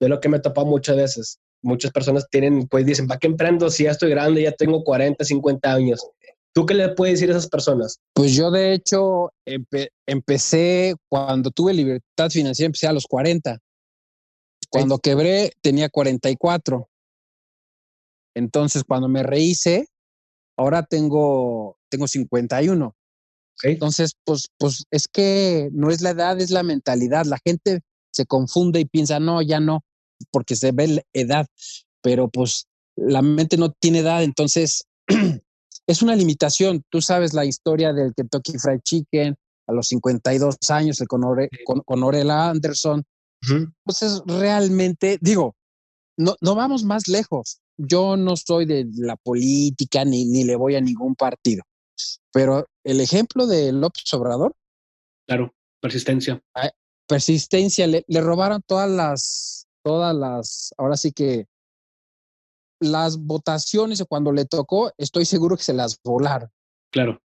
Es lo que me topa muchas veces. Muchas personas tienen, pues dicen, ¿para qué emprendo si ya estoy grande, ya tengo 40, 50 años? ¿Tú qué le puedes decir a esas personas? Pues yo de hecho empecé cuando tuve libertad financiera, empecé a los 40. Cuando quebré tenía 44. Entonces cuando me rehice, ahora tengo, tengo 51. Entonces, pues, pues es que no es la edad, es la mentalidad. La gente se confunde y piensa, no, ya no, porque se ve la edad, pero pues la mente no tiene edad, entonces es una limitación. Tú sabes la historia del Kentucky Fried Chicken a los 52 años, con, con, Orela Anderson. Entonces, realmente, digo, no, no vamos más lejos. Yo no soy de la política ni, ni le voy a ningún partido. Pero el ejemplo de López Obrador. Claro, persistencia. Persistencia, le, robaron todas las, todas las, ahora sí que las votaciones cuando le tocó, estoy seguro que se las volaron. Claro.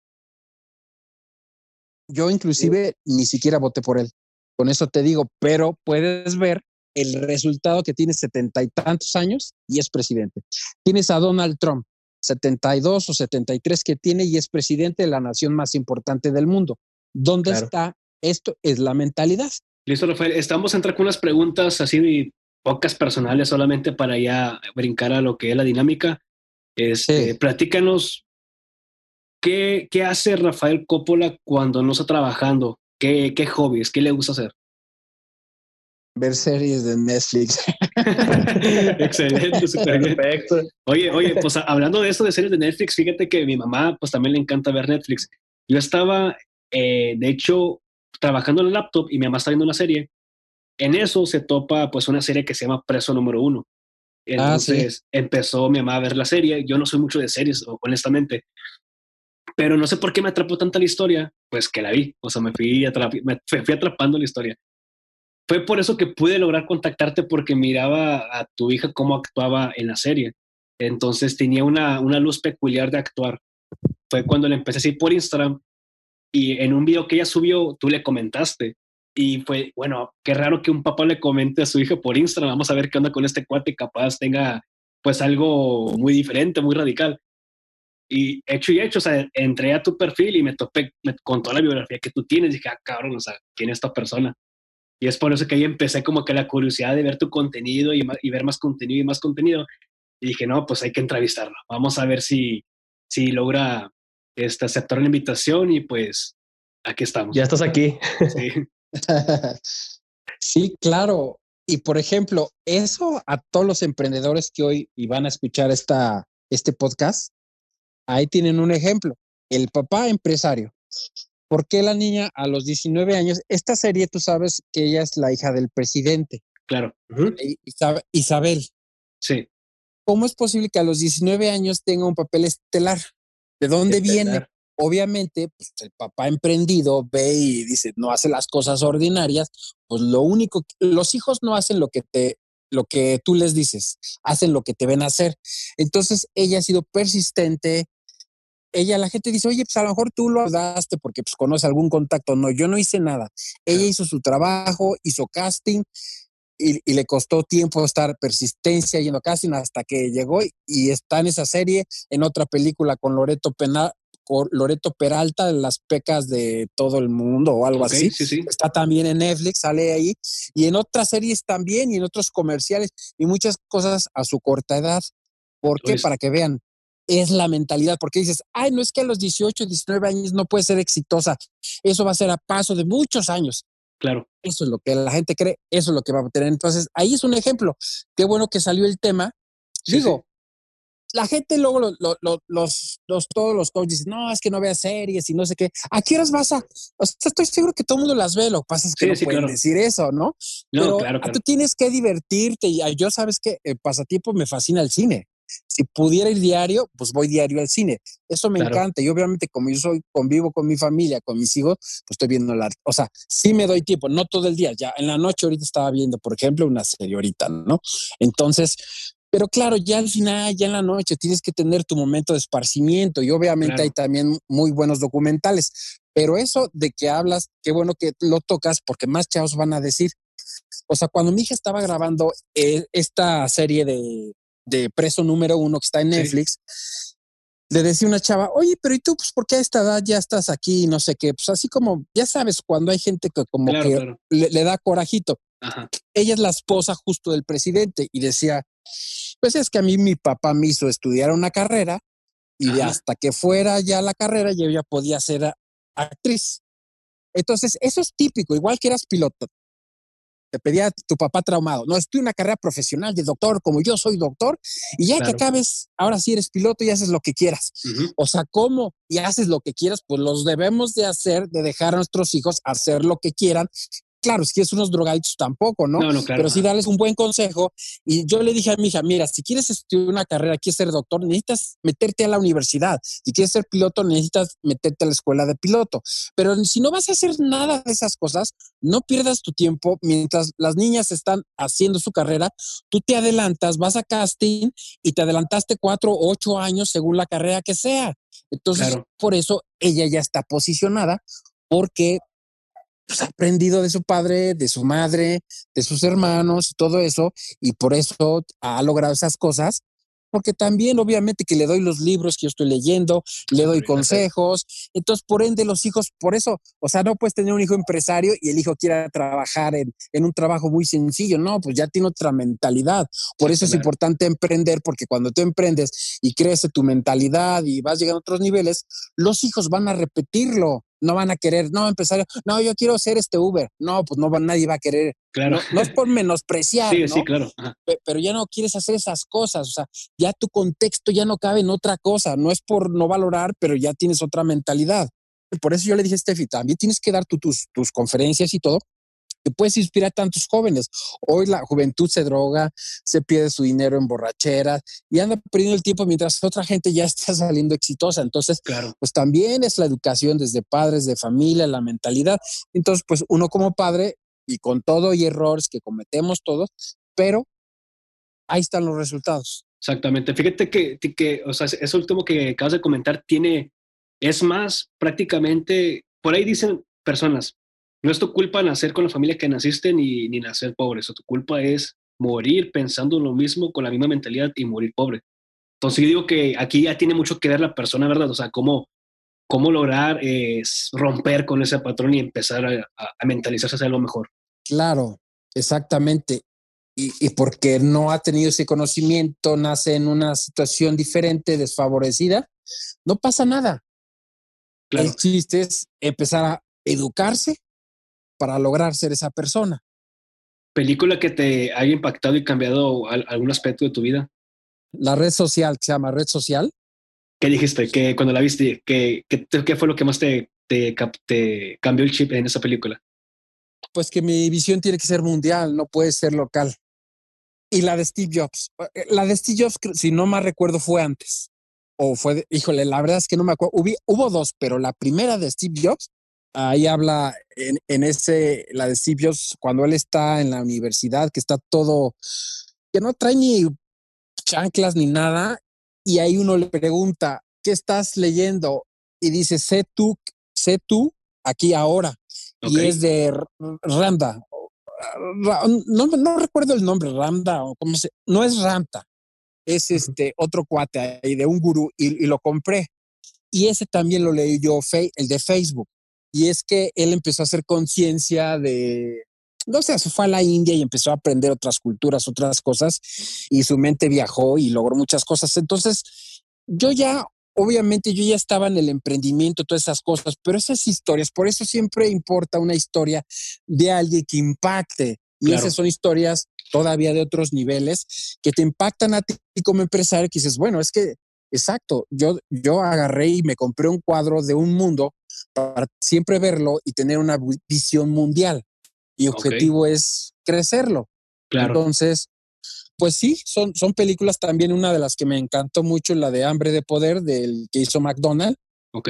Yo inclusive ni siquiera voté por él. Con eso te digo, pero puedes ver el resultado que tiene setenta y tantos años y es presidente. Tienes a Donald Trump, 72 o 73 que tiene y es presidente de la nación más importante del mundo. ¿Dónde está? Esto es la mentalidad. Listo, Rafael. Estamos a entrar con unas preguntas así pocas personales solamente para ya brincar a lo que es la dinámica. Este, Platícanos ¿qué, ¿qué, hace Rafael Coppola cuando no está trabajando? ¿Qué, qué hobbies? ¿Qué le gusta hacer? Ver series de Netflix. Excelente, Perfecto. Oye, oye, pues hablando de eso de series de Netflix, fíjate que mi mamá pues también le encanta ver Netflix. Yo estaba, eh, de hecho, trabajando en el laptop y mi mamá está viendo una serie. En eso se topa pues una serie que se llama Preso número uno. Ah, Entonces empezó mi mamá a ver la serie. Yo no soy mucho de series, honestamente. Pero no sé por qué me atrapó tanta la historia, pues que la vi. O sea, me fui, me fui atrapando la historia fue por eso que pude lograr contactarte porque miraba a tu hija cómo actuaba en la serie. Entonces tenía una, una luz peculiar de actuar. Fue cuando le empecé a seguir por Instagram y en un video que ella subió, tú le comentaste. Y fue, bueno, qué raro que un papá le comente a su hija por Instagram. Vamos a ver qué onda con este cuate, capaz tenga pues algo muy diferente, muy radical. Y hecho y hecho, o sea, entré a tu perfil y me topé con toda la biografía que tú tienes. Y dije, ah, cabrón, o sea, ¿quién es esta persona? Y es por eso que ahí empecé como que la curiosidad de ver tu contenido y, y ver más contenido y más contenido. Y dije, no, pues hay que entrevistarlo. Vamos a ver si, si logra este, aceptar la invitación y pues aquí estamos. Ya estás aquí. Sí. sí, claro. Y por ejemplo, eso a todos los emprendedores que hoy van a escuchar esta, este podcast, ahí tienen un ejemplo. El papá empresario ¿Por qué la niña a los 19 años? Esta serie, tú sabes que ella es la hija del presidente. Claro. Isabel. Sí. ¿Cómo es posible que a los 19 años tenga un papel estelar? ¿De dónde viene? Obviamente, pues, el papá emprendido ve y dice, no hace las cosas ordinarias, pues lo único, los hijos no hacen lo que te, lo que tú les dices, hacen lo que te ven hacer. Entonces, ella ha sido persistente, ella, la gente dice, oye, pues a lo mejor tú lo daste porque pues conoce algún contacto. No, yo no hice nada. Ella hizo su trabajo, hizo casting y, le costó tiempo estar persistencia yendo a casting hasta que llegó y, está en esa serie, en otra película con Loreto Penal, con Loreto Peralta, Las pecas de todo el mundo o algo así. Está también en Netflix, sale ahí. Y en otras series también y en otros comerciales y muchas cosas a su corta edad. ¿Por qué? Para que vean es la mentalidad, porque dices, ay, no es que a los 18, 19 años no puede ser exitosa, eso va a ser a paso de muchos años. Claro. Eso es lo que la gente cree, eso es lo que va a tener. Entonces, ahí es un ejemplo. Qué bueno que salió el tema. Digo, la gente luego los, los, todos los coaches dicen, no, es que no veas series y no sé qué. ¿A qué horas vas a? O sea, estoy seguro que todo el mundo las ve, lo que pasa es que no pueden decir eso, ¿no? No, claro, tú tienes que divertirte y yo sabes que el pasatiempo me fascina el cine. Si pudiera ir diario, pues voy diario al cine. Eso me encanta. Y obviamente, como yo soy, convivo con mi familia, con mis hijos, pues estoy viendo la. O sea, sí me doy tiempo, no todo el día. Ya en la noche, ahorita estaba viendo, por ejemplo, una serie ahorita, ¿no? Entonces, pero claro, ya al final, ya en la noche, tienes que tener tu momento de esparcimiento y obviamente hay también muy buenos documentales. Pero eso de que hablas, qué bueno que lo tocas porque más chavos van a decir. O sea, cuando mi hija estaba grabando eh, esta serie de, de, Preso número uno que está en Netflix, le decía una chava, oye, pero ¿y tú, pues, por qué a esta edad ya estás aquí? No sé qué. Pues así como, ya sabes, cuando hay gente que como que Le, da corajito. Ella es la esposa justo del presidente y decía, pues es que a mí mi papá me hizo estudiar una carrera y hasta que fuera ya la carrera yo ya podía ser actriz. Entonces, eso es típico, igual que eras piloto. Te pedía tu papá traumado. No, estudié una carrera profesional de doctor, como yo soy doctor, y ya que acabes, ahora sí eres piloto y haces lo que quieras. O sea, ¿cómo? Y haces lo que quieras, pues los debemos de hacer, de dejar a nuestros hijos hacer lo que quieran claro, si es unos drogaditos tampoco, ¿no? Pero sí darles un buen consejo. Y yo le dije a mi hija, mira, si quieres estudiar una carrera, quieres ser doctor, necesitas meterte a la universidad. Si quieres ser piloto, necesitas meterte a la escuela de piloto. Pero si no vas a hacer nada de esas cosas, no pierdas tu tiempo mientras las niñas están haciendo su carrera. Tú te adelantas, vas a casting y te adelantaste cuatro o ocho años según la carrera que sea. Entonces, por eso ella ya está posicionada porque pues, ha aprendido de su padre, de su madre, de sus hermanos, todo eso, y por eso ha logrado esas cosas porque también obviamente que le doy los libros que yo estoy leyendo, le doy consejos, entonces por ende los hijos, por eso, o sea, no puedes tener un hijo empresario y el hijo quiera trabajar en, un trabajo muy sencillo, no, pues ya tiene otra mentalidad, por eso es importante emprender, porque cuando tú emprendes y crece tu mentalidad y vas llegando a otros niveles, los hijos van a repetirlo, no van a querer, no, empresario, no, yo quiero ser este Uber. No, pues no, nadie va a querer. Claro. No, es por menospreciar. sí, sí, claro. Pero ya no quieres hacer esas cosas. O sea, ya tu contexto ya no cabe en otra cosa. No es por no valorar, pero ya tienes otra mentalidad. Por eso yo le dije a Steffi, también tienes que dar tus, tus conferencias y todo, que puedes inspirar a tantos jóvenes. Hoy la juventud se droga, se pierde su dinero en borracheras y anda perdiendo el tiempo mientras otra gente ya está saliendo exitosa. Entonces, claro. pues también es la educación desde padres, de familia, la mentalidad. Entonces, pues uno como padre y con todo y errores que cometemos todos, pero ahí están los resultados. Exactamente. Fíjate que, que o sea, eso último que acabas de comentar tiene, es más prácticamente, por ahí dicen personas, no es tu culpa nacer con la familia que naciste ni, ni nacer pobre, eso tu culpa es morir pensando lo mismo con la misma mentalidad y morir pobre. Entonces yo digo que aquí ya tiene mucho que ver la persona, ¿verdad? O sea, cómo, cómo lograr romper con ese patrón y empezar a, a, mentalizarse hacia algo mejor. Claro, exactamente. Y, y, porque no ha tenido ese conocimiento, nace en una situación diferente, desfavorecida, no pasa nada. El chiste es empezar a educarse para lograr ser esa persona. ¿Película que te haya impactado y cambiado algún aspecto de tu vida? La red social, que se llama red social. ¿Qué dijiste? que cuando la viste, ¿qué, qué, fue lo que más te, te, te cambió el chip en esa película? Pues que mi visión tiene que ser mundial, no puede ser local. Y la de Steve Jobs. Eh, la de Steve Jobs, si no más recuerdo, fue antes. O fue, híjole, la verdad es que no me acuerdo. hubo dos, pero la primera de Steve Jobs ahí habla en, ese, la de Steve cuando él está en la universidad, que está todo, que no trae ni chanclas ni nada, y ahí uno le pregunta, ¿qué estás leyendo? Y dice, sé tú, sé tú, aquí ahora. Y es de Randa. No, recuerdo el nombre, Randa, o cómo se, no es Randa, es este otro cuate ahí de un gurú, y, y lo compré. Y ese también lo leí yo, el de Facebook y es que él empezó a hacer conciencia de, no sé, se fue a la India y empezó a aprender otras culturas, otras cosas, y su mente viajó y logró muchas cosas. Entonces, yo ya, obviamente, yo ya estaba en el emprendimiento, todas esas cosas, pero esas historias, por eso siempre importa una historia de alguien que impacte. Y esas son historias todavía de otros niveles que te impactan a ti como empresario, que dices, bueno, es que, exacto, yo, yo agarré y me compré un cuadro de un mundo para siempre verlo y tener una visión mundial. Y objetivo es crecerlo. Claro. Entonces, pues sí, son, son películas también, una de las que me encantó mucho, la de Hambre de Poder, del que hizo McDonald. Ok.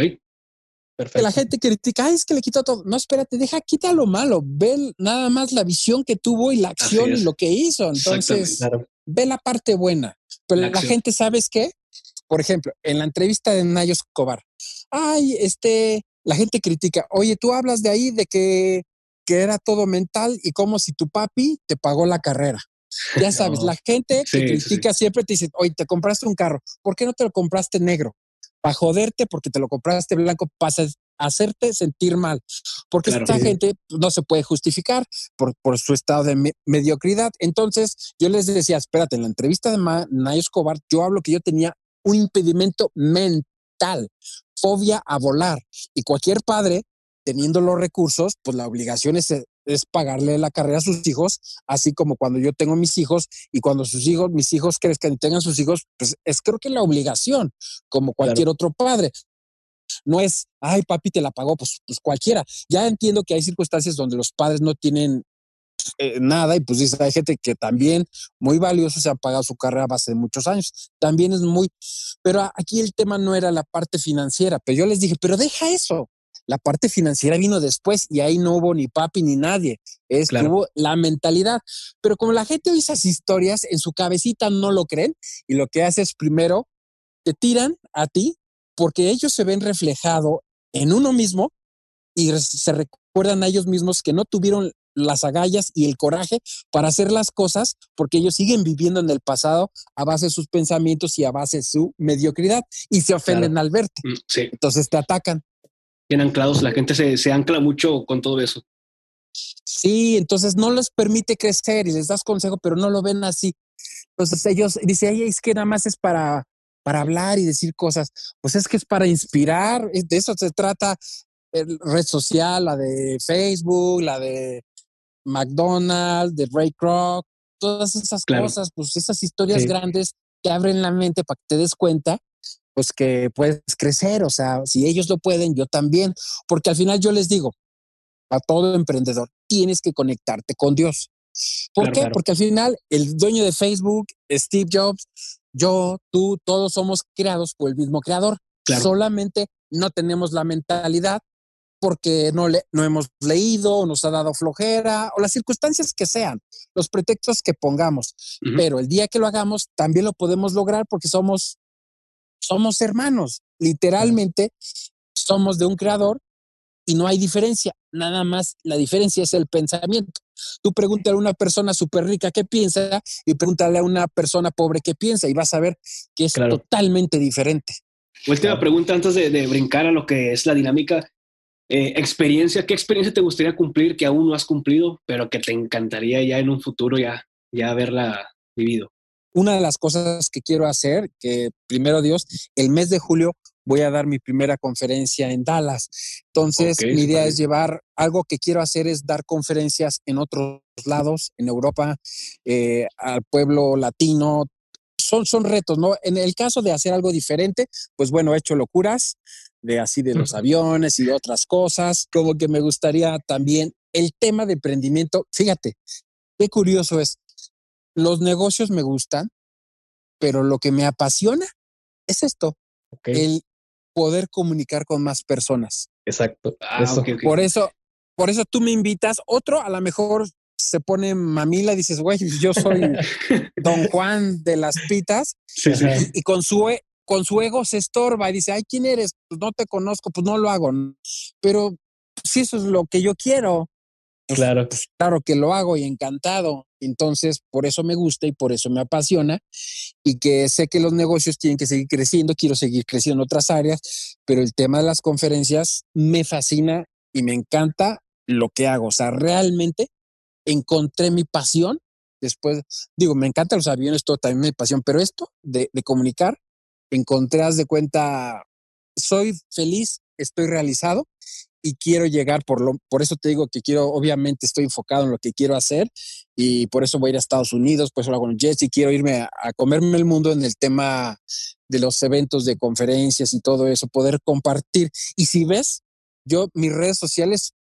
Perfecto. Que la gente critica, Ay, es que le quitó todo. No, espérate, deja, quita lo malo. Ve nada más la visión que tuvo y la acción y lo que hizo. Entonces, ve la parte buena. Pero la, gente, ¿sabes qué? Por ejemplo, en la entrevista de Nayo Escobar, ay, este, la gente critica, oye, tú hablas de ahí de que, que era todo mental y como si tu papi te pagó la carrera. Ya sabes, la gente que critica siempre te dice, oye, te compraste un carro, ¿por qué no te lo compraste negro? para joderte porque te lo compraste blanco, para hacerte sentir mal. Porque esta gente no se puede justificar por, por su estado de mediocridad. Entonces yo les decía, espérate, en la entrevista de Nayo Escobar, yo hablo que yo tenía un impedimento mental, fobia a volar. Y cualquier padre, teniendo los recursos, pues la obligación es es pagarle la carrera a sus hijos, así como cuando yo tengo mis hijos y cuando sus hijos, mis hijos crezcan y tengan sus hijos, pues es creo que la obligación, como cualquier otro padre. No es, ay, papi te la pagó, pues, pues cualquiera. Ya entiendo que hay circunstancias donde los padres no tienen eh, nada y pues dice, hay gente que también muy valioso se ha pagado su carrera a base de muchos años. También es muy, pero aquí el tema no era la parte financiera, pero yo les dije, pero deja eso. La parte financiera vino después y ahí no hubo ni papi ni nadie. Es hubo la mentalidad. Pero como la gente oye esas historias, en su cabecita no lo creen y lo que hace es primero te tiran a ti porque ellos se ven reflejado en uno mismo y se recuerdan a ellos mismos que no tuvieron las agallas y el coraje para hacer las cosas porque ellos siguen viviendo en el pasado a base de sus pensamientos y a base de su mediocridad y se ofenden al verte. Mm, Entonces te atacan bien anclados, la gente se, se ancla mucho con todo eso. Sí, entonces no les permite crecer y les das consejo, pero no lo ven así. Entonces ellos dicen, es que nada más es para, para hablar y decir cosas. Pues es que es para inspirar, de eso se trata el red social, la de Facebook, la de McDonald's, de Ray Kroc, todas esas cosas, pues esas historias grandes que abren la mente para que te des cuenta pues que puedes crecer, o sea, si ellos lo pueden, yo también, porque al final yo les digo, a todo emprendedor, tienes que conectarte con Dios. ¿Por qué? Porque al final el dueño de Facebook, Steve Jobs, yo, tú, todos somos creados por el mismo creador. Solamente no tenemos la mentalidad porque no, le, no hemos leído, nos ha dado flojera o las circunstancias que sean, los pretextos que pongamos. Pero el día que lo hagamos, también lo podemos lograr porque somos somos hermanos, literalmente somos de un creador y no hay diferencia, nada más la diferencia es el pensamiento. Tú pregúntale a una persona súper rica qué piensa y pregúntale a una persona pobre qué piensa y vas a ver que es totalmente diferente. Última pregunta antes de, brincar a lo que es la dinámica. Eh, experiencia, ¿qué experiencia te gustaría cumplir que aún no has cumplido, pero que te encantaría ya en un futuro ya, ya haberla vivido? una de las cosas que quiero hacer, que primero Dios, el mes de julio voy a dar mi primera conferencia en Dallas. Entonces, mi idea es llevar, algo que quiero hacer es dar conferencias en otros lados, en Europa, eh, al pueblo latino. Son, son retos, ¿no? En el caso de hacer algo diferente, pues bueno, he hecho locuras de así de los aviones y de otras cosas, como que me gustaría también el tema de emprendimiento. Fíjate, qué curioso es, los negocios me gustan, pero lo que me apasiona es esto, el poder comunicar con más personas. Exacto. Ah, por eso, por eso tú me invitas. Otro a lo mejor se pone mamila y dices, güey, yo soy Don Juan de las pitas. Y con su, e, con su ego se estorba y dice, ay, ¿quién eres? Pues no te conozco, pues no lo hago. Pero si eso es lo que yo quiero, pues, claro. Pues, claro que lo hago y encantado. Entonces, por eso me gusta y por eso me apasiona y que sé que los negocios tienen que seguir creciendo, quiero seguir creciendo en otras áreas, pero el tema de las conferencias me fascina y me encanta lo que hago. O sea, realmente encontré mi pasión. Después, digo, me encantan los aviones, todo también mi pasión, pero esto de, de comunicar, encontré, haz de cuenta, soy feliz, estoy realizado y quiero llegar por lo, por eso te digo que quiero, obviamente estoy enfocado en lo que quiero hacer y por eso voy a ir a Estados Unidos, por eso lo hago con Jesse, quiero irme a, a, comerme el mundo en el tema de los eventos de conferencias y todo eso, poder compartir. Y si ves, yo mis redes sociales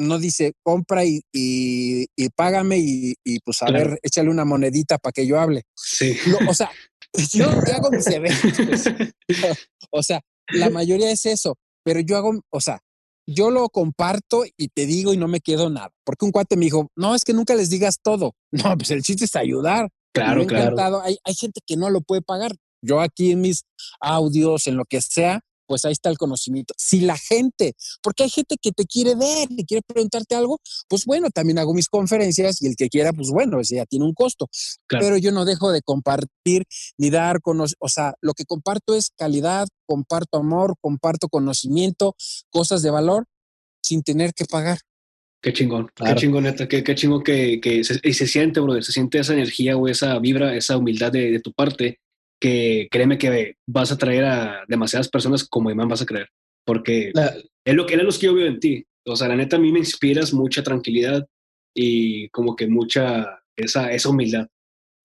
no dice compra y, y, págame y, pues a ver, échale una monedita para que yo hable. Sí. o sea, yo, hago mis eventos. o sea, la mayoría es eso, pero yo hago, o sea, yo lo comparto y te digo y no me quedo nada. Porque un cuate me dijo, no, es que nunca les digas todo. No, pues el chiste es ayudar. Claro, claro. Hay, hay gente que no lo puede pagar. Yo aquí en mis audios, en lo que sea, pues ahí está el conocimiento. Si la gente, porque hay gente que te quiere ver, y quiere preguntarte algo, pues bueno, también hago mis conferencias y el que quiera, pues bueno, ese ya tiene un costo. Pero yo no dejo de compartir ni dar, o sea, lo que comparto es calidad, comparto amor, comparto conocimiento, cosas de valor, sin tener que pagar. Qué chingón, qué chingón, neta, qué, qué chingón que, que se, y se siente, brother, se siente esa energía o esa vibra, esa humildad de, de tu parte que créeme que vas a traer a demasiadas personas como imán vas a creer, porque es, lo, que, es lo que yo veo en ti. O sea, la neta a mí me inspiras mucha tranquilidad y como que mucha esa, esa humildad.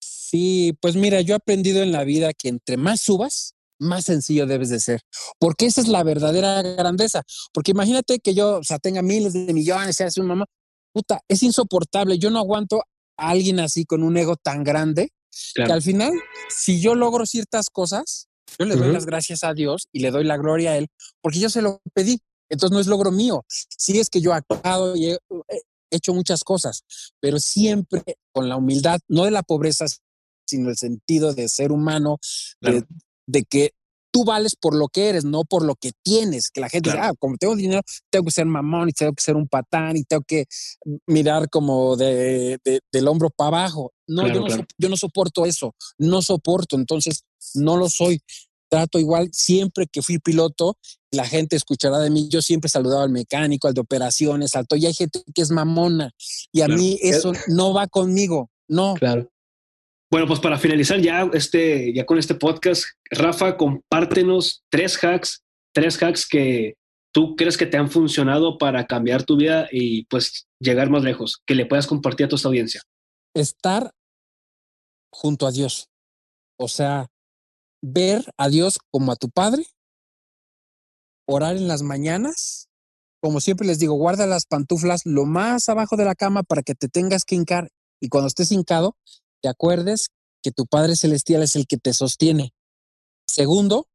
Sí, pues mira, yo he aprendido en la vida que entre más subas, más sencillo debes de ser, porque esa es la verdadera grandeza. Porque imagínate que yo, o sea, tenga miles de millones, sea un mamá, puta, es insoportable. Yo no aguanto a alguien así con un ego tan grande que al final, si yo logro ciertas cosas, yo le doy las gracias a Dios y le doy la gloria a Él, porque yo se lo pedí. Entonces no es logro mío. Sí es que yo he actuado y he, hecho muchas cosas, pero siempre con la humildad, no de la pobreza, sino el sentido de ser humano, de, que tú vales por lo que eres, no por lo que tienes. Que la gente dice, ah, como tengo dinero, tengo que ser mamón y tengo que ser un patán y tengo que mirar como de, del hombro para abajo. No, yo, no yo no soporto eso, no soporto, entonces no lo soy. Trato igual, siempre que fui piloto, la gente escuchará de mí, yo siempre saludaba al mecánico, al de operaciones, al todo, y hay gente que es mamona, y a mí eso no va conmigo, no. Claro. Bueno, pues para finalizar ya, este, ya con este podcast, Rafa, compártenos tres hacks, tres hacks que tú crees que te han funcionado para cambiar tu vida y pues llegar más lejos, que le puedas compartir a tu audiencia. Estar junto a Dios. O sea, ver a Dios como a tu Padre, orar en las mañanas. Como siempre les digo, guarda las pantuflas lo más abajo de la cama para que te tengas que hincar y cuando estés hincado, te acuerdes que tu Padre Celestial es el que te sostiene. Segundo,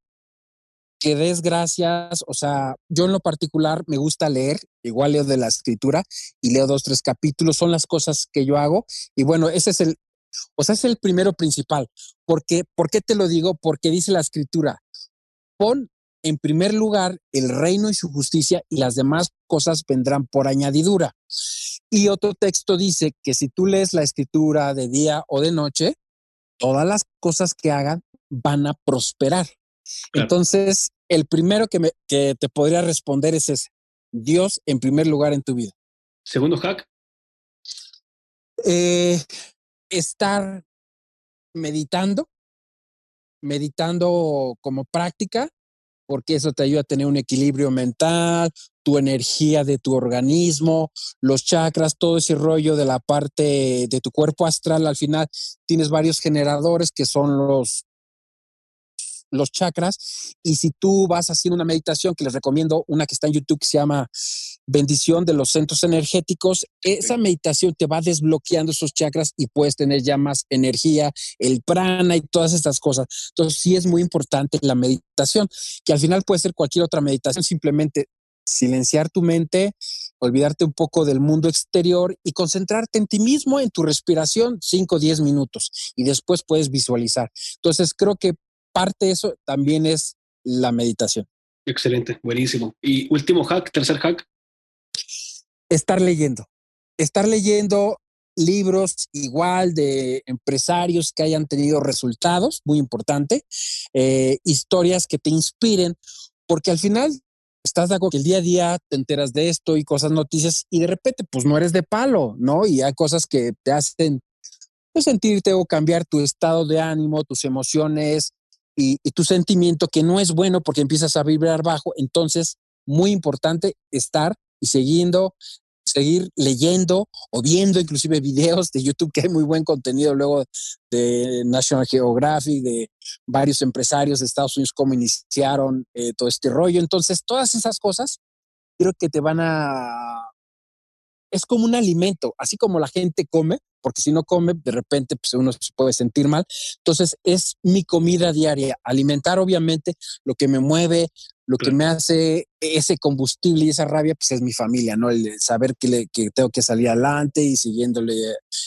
que des gracias, o sea, yo en lo particular me gusta leer, igual leo de la escritura y leo dos, tres capítulos, son las cosas que yo hago. Y bueno, ese es el, o sea, es el primero principal. porque ¿Por qué te lo digo? Porque dice la escritura, pon en primer lugar el reino y su justicia y las demás cosas vendrán por añadidura. Y otro texto dice que si tú lees la escritura de día o de noche, todas las cosas que hagan van a prosperar. Entonces, el primero que, me, que te podría responder es ese, Dios en primer lugar en tu vida. Segundo hack. Eh, estar meditando, meditando como práctica, porque eso te ayuda a tener un equilibrio mental, tu energía de tu organismo, los chakras, todo ese rollo de la parte de tu cuerpo astral. Al final tienes varios generadores que son los los chakras. Y si tú vas haciendo una meditación, que les recomiendo una que está en YouTube que se llama Bendición de los Centros Energéticos, esa meditación te va desbloqueando esos chakras y puedes tener ya más energía, el prana y todas estas cosas. Entonces sí es muy importante la meditación, que al final puede ser cualquier otra meditación, simplemente silenciar tu mente, olvidarte un poco del mundo exterior y concentrarte en ti mismo, en tu respiración, 5 o 10 minutos y después puedes visualizar. Entonces creo que parte de eso también es la meditación. Excelente, buenísimo. Y último hack, tercer hack. Estar leyendo. Estar leyendo libros igual de empresarios que hayan tenido resultados, muy importante, eh, historias que te inspiren, porque al final estás de acuerdo que el día a día te enteras de esto y cosas, noticias, y de repente, pues no eres de palo, ¿no? Y hay cosas que te hacen pues, sentirte o cambiar tu estado de ánimo, tus emociones, y, tu sentimiento que no es bueno porque empiezas a vibrar bajo, entonces muy importante estar y siguiendo, seguir leyendo o viendo inclusive videos de YouTube, que hay muy buen contenido luego de National Geographic, de varios empresarios de Estados Unidos, cómo iniciaron eh, todo este rollo. Entonces, todas esas cosas creo que te van a... Es como un alimento, así como la gente come, porque si no come, de repente pues uno se puede sentir mal. Entonces, es mi comida diaria, alimentar obviamente lo que me mueve, lo que me hace ese combustible y esa rabia, pues es mi familia, ¿no? El saber que, le, que tengo que salir adelante y siguiéndole,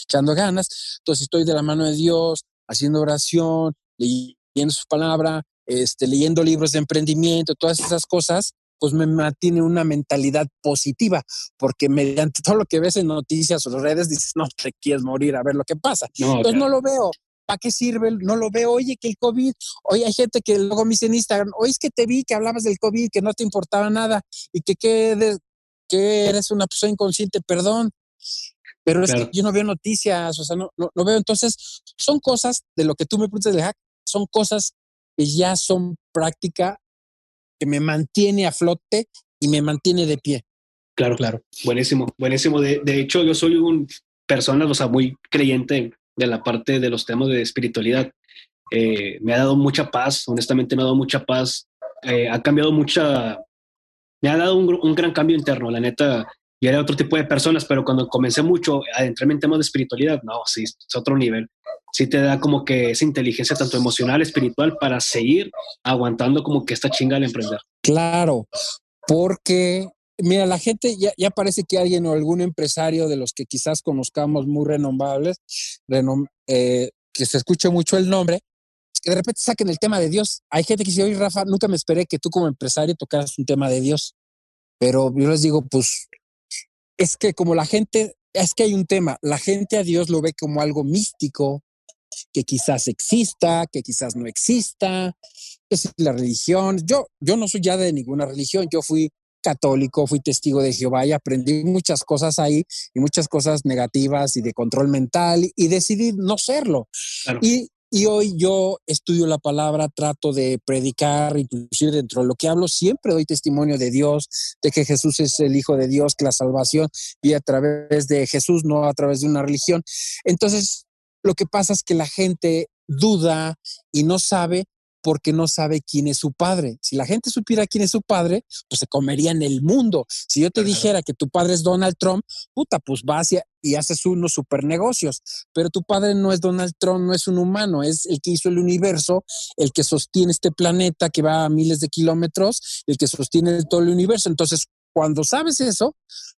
echando ganas. Entonces estoy de la mano de Dios, haciendo oración, leyendo su palabra, este, leyendo libros de emprendimiento, todas esas cosas, pues me mantiene una mentalidad positiva, porque mediante todo lo que ves en noticias o redes dices, no te quieres morir a ver lo que pasa. Entonces no lo veo. ¿para qué sirve? No lo veo. Oye, que el COVID, oye, hay gente que luego me dice en Instagram, oye, es que te vi que hablabas del COVID, que no te importaba nada y que, que, que eres una persona inconsciente, perdón. Pero es que yo no veo noticias, o sea, no, no, veo. Entonces, son cosas de lo que tú me preguntas de hack, son cosas que ya son práctica, que me mantiene a flote y me mantiene de pie. Claro, claro. Buenísimo, buenísimo. De, de hecho, yo soy un persona, o sea, muy creyente de la parte de los temas de espiritualidad. Eh, me ha dado mucha paz, honestamente me ha dado mucha paz, eh, ha cambiado mucha, me ha dado un, gran cambio interno, la neta, yo era otro tipo de personas, pero cuando comencé mucho a adentrarme en temas de espiritualidad, no, sí, es otro nivel, sí te da como que esa inteligencia tanto emocional, espiritual, para seguir aguantando como que esta chinga al emprender. Claro, porque Mira, la gente ya, parece que alguien o algún empresario de los que quizás conozcamos muy renombrables, eh, que se escuche mucho el nombre, que de repente saquen el tema de Dios. Hay gente que dice, oye, Rafa, nunca me esperé que tú como empresario tocaras un tema de Dios. Pero yo les digo, pues, es que como la gente, es que hay un tema, la gente a Dios lo ve como algo místico, que quizás exista, que quizás no exista, es la religión. Yo, yo no soy ya de ninguna religión, yo fui católico, fui testigo de Jehová y aprendí muchas cosas ahí y muchas cosas negativas y de control mental y decidí no serlo. Y, y hoy yo estudio la palabra, trato de predicar, inclusive dentro de lo que hablo, siempre doy testimonio de Dios, de que Jesús es el Hijo de Dios, que la salvación viene a través de Jesús, no a través de una religión. Entonces, lo que pasa es que la gente duda y no sabe porque no sabe quién es su padre. Si la gente supiera quién es su padre, pues se comería en el mundo. Si yo te dijera que tu padre es Donald Trump, puta, pues vas y, haces unos super negocios. Pero tu padre no es Donald Trump, no es un humano, es el que hizo el universo, el que sostiene este planeta que va a miles de kilómetros, el que sostiene todo el universo. Entonces, cuando sabes eso,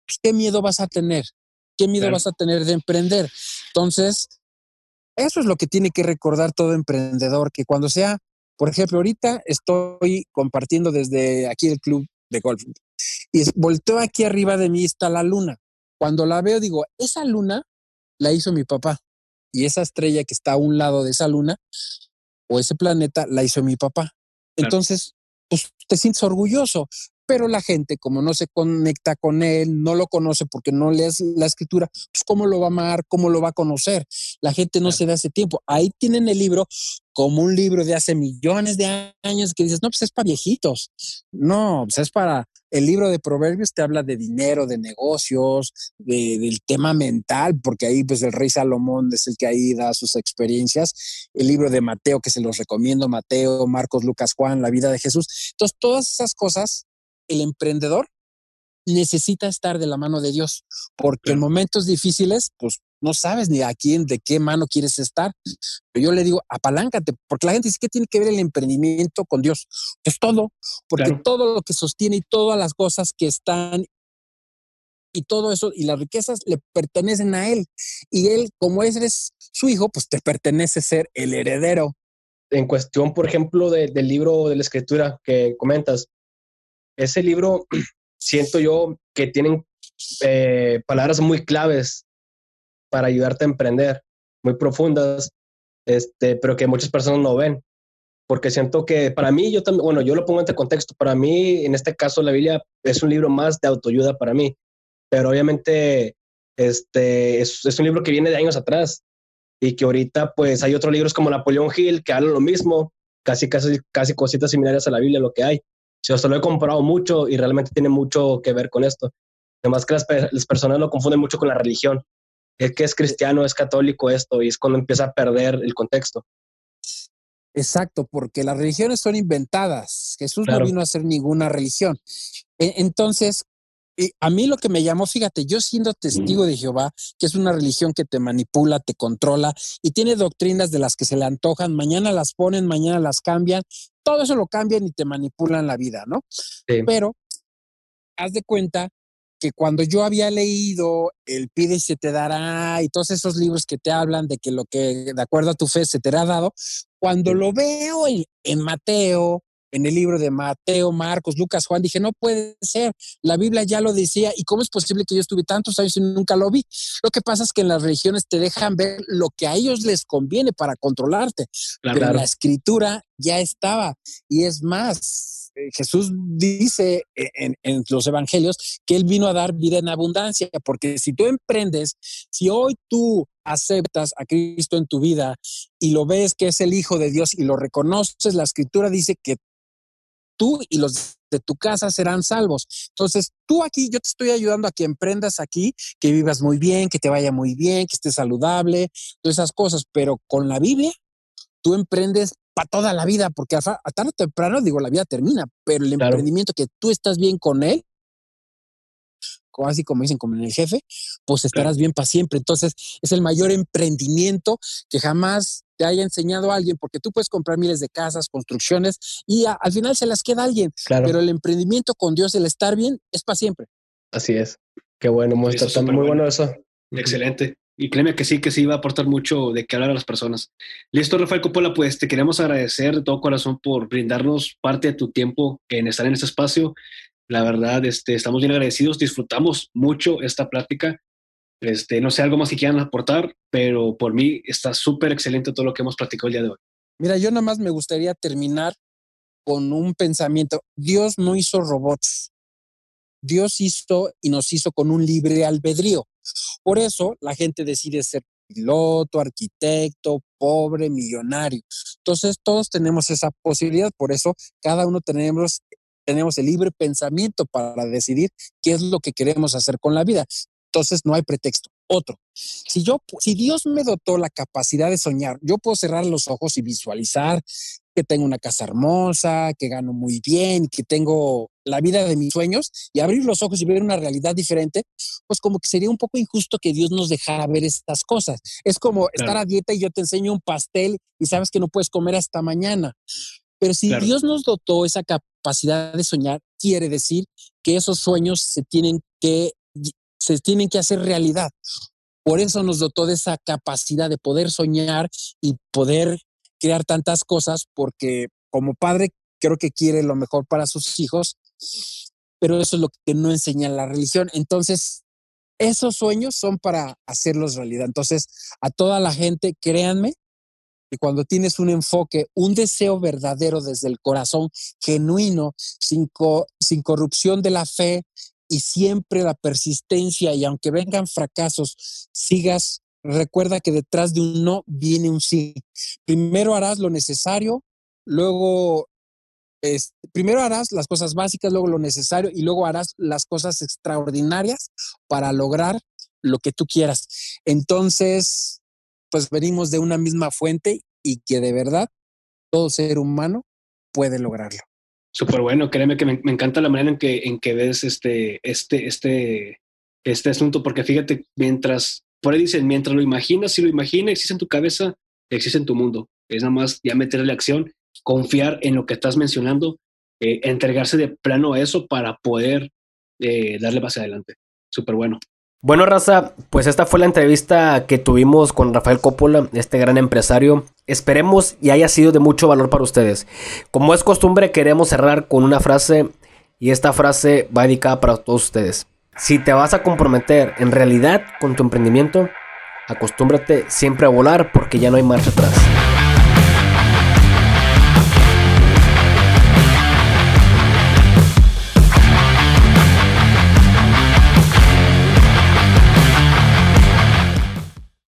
pues, ¿qué miedo vas a tener? ¿Qué miedo vas a tener de emprender? Entonces, eso es lo que tiene que recordar todo emprendedor, que cuando sea por ejemplo, ahorita estoy compartiendo desde aquí el club de golf y volteo aquí arriba de mí está la luna. Cuando la veo digo, esa luna la hizo mi papá y esa estrella que está a un lado de esa luna o ese planeta la hizo mi papá. Entonces, pues te sientes orgulloso pero la gente, como no se conecta con él, no lo conoce porque no lees la escritura, pues cómo lo va a amar, cómo lo va a conocer. La gente no se da ese tiempo. Ahí tienen el libro como un libro de hace millones de años que dices, no, pues es para viejitos. No, pues es para... El libro de Proverbios te habla de dinero, de negocios, del tema mental, porque ahí pues el rey Salomón es el que ahí da sus experiencias. El libro de Mateo, que se los recomiendo, Mateo, Marcos, Lucas, Juan, la vida de Jesús. Entonces, todas esas cosas el emprendedor necesita estar de la mano de Dios, porque en momentos difíciles, pues no sabes ni a quién, de qué mano quieres estar. Pero yo le digo, apaláncate, porque la gente dice, ¿qué tiene que ver el emprendimiento con Dios? Es todo, porque todo lo que sostiene y todas las cosas que están y todo eso y las riquezas le pertenecen a Él. Y Él, como eres su hijo, pues te pertenece ser el heredero. En cuestión, por ejemplo, del libro de la escritura que comentas, ese libro siento yo que tienen eh, palabras muy claves para ayudarte a emprender, muy profundas, este, pero que muchas personas no ven. Porque siento que para mí, yo también, bueno, yo lo pongo entre contexto, para mí, en este caso, la Biblia es un libro más de autoayuda para mí, pero obviamente este, es, es un libro que viene de años atrás y que ahorita pues hay otros libros como Napoleón Hill que hablan lo mismo, casi, casi, casi cositas similares a la Biblia, lo que hay yo se lo he comprado mucho y realmente tiene mucho que ver con esto. Además que las, las personas lo confunden mucho con la religión. Es que es cristiano, es católico esto, y es cuando empieza a perder el contexto. Exacto, porque las religiones son inventadas. Jesús no vino a hacer ninguna religión. E, a mí lo que me llamó, fíjate, yo siendo testigo de Jehová, que es una religión que te manipula, te controla y tiene doctrinas de las que se le antojan, mañana las ponen, mañana las cambian, todo eso lo cambian y te manipulan la vida, ¿no? Pero haz de cuenta que cuando yo había leído El pide y se te dará y todos esos libros que te hablan de que lo que de acuerdo a tu fe se te ha dado, cuando lo veo en, Mateo, en el libro de Mateo, Marcos, Lucas, Juan, dije, no puede ser, la Biblia ya lo decía, ¿y cómo es posible que yo estuve tantos años y nunca lo vi? Lo que pasa es que en las religiones te dejan ver lo que a ellos les conviene para controlarte, pero la escritura ya estaba, y es más, eh, Jesús dice en, los evangelios que Él vino a dar vida en abundancia, porque si tú emprendes, si hoy tú aceptas a Cristo en tu vida y lo ves que es el Hijo de Dios y lo reconoces, la escritura dice que tú y los de tu casa serán salvos. Entonces, tú aquí, yo te estoy ayudando a que emprendas aquí, que vivas muy bien, que te vaya muy bien, que estés saludable, todas esas cosas, pero con la Biblia, tú emprendes para toda la vida, porque a, tarde o temprano, digo, la vida termina, pero el emprendimiento que tú estás bien con él, así como dicen, como en el jefe, pues estarás bien para siempre. Entonces, es el mayor emprendimiento que jamás te haya enseñado alguien, porque tú puedes comprar miles de casas, construcciones, y al final se las queda alguien. Pero el emprendimiento con Dios, el estar bien, es para siempre. Así es. Qué bueno, muestra muy bueno eso. Excelente. Y créeme que sí, que sí va a aportar mucho de qué hablar a las personas. Listo, Rafael Coppola, pues te queremos agradecer de todo corazón por brindarnos parte de tu tiempo en estar en este espacio. La verdad, este, estamos bien agradecidos, disfrutamos mucho esta plática. Este, no sé, algo más que quieran aportar, pero por mí está súper excelente todo lo que hemos platicado el día de hoy. Mira, yo nada más me gustaría terminar con un pensamiento. Dios no hizo robots. Dios hizo y nos hizo con un libre albedrío. Por eso la gente decide ser piloto, arquitecto, pobre, millonario. Entonces todos tenemos esa posibilidad, por eso cada uno tenemos, tenemos el libre pensamiento para decidir qué es lo que queremos hacer con la vida. Entonces no hay pretexto. Otro, si yo, si Dios me dotó la capacidad de soñar, yo puedo cerrar los ojos y visualizar que tengo una casa hermosa, que gano muy bien, que tengo la vida de mis sueños y abrir los ojos y ver una realidad diferente, pues como que sería un poco injusto que Dios nos dejara ver estas cosas. Es como estar a dieta y yo te enseño un pastel y sabes que no puedes comer hasta mañana. Pero si Dios nos dotó esa capacidad de soñar, quiere decir que esos sueños se tienen que, se tienen que hacer realidad. Por eso nos dotó de esa capacidad de poder soñar y poder crear tantas cosas porque como padre creo que quiere lo mejor para sus hijos, pero eso es lo que no enseña la religión. Entonces, esos sueños son para hacerlos realidad. Entonces, a toda la gente, créanme, que cuando tienes un enfoque, un deseo verdadero desde el corazón, genuino, sin, sin corrupción de la fe y siempre la persistencia, y aunque vengan fracasos, sigas recuerda que detrás de un no viene un sí. Primero harás lo necesario, luego, primero harás las cosas básicas, luego lo necesario y luego harás las cosas extraordinarias para lograr lo que tú quieras. Entonces, pues venimos de una misma fuente y que de verdad todo ser humano puede lograrlo. Súper bueno, créeme que me, encanta la manera en que, en que ves este, este, este, este asunto, porque fíjate, mientras por ahí dicen, mientras lo imaginas, si lo imaginas, existe en tu cabeza, existe en tu mundo. Es nada más ya meterle acción, confiar en lo que estás mencionando, eh, entregarse de plano a eso para poder eh, darle más adelante. Súper bueno. Bueno, Raza, pues esta fue la entrevista que tuvimos con Rafael Coppola, este gran empresario. Esperemos y haya sido de mucho valor para ustedes. Como es costumbre, queremos cerrar con una frase y esta frase va dedicada para todos ustedes. Si te vas a comprometer en realidad con tu emprendimiento, acostúmbrate siempre a volar porque ya no hay marcha atrás.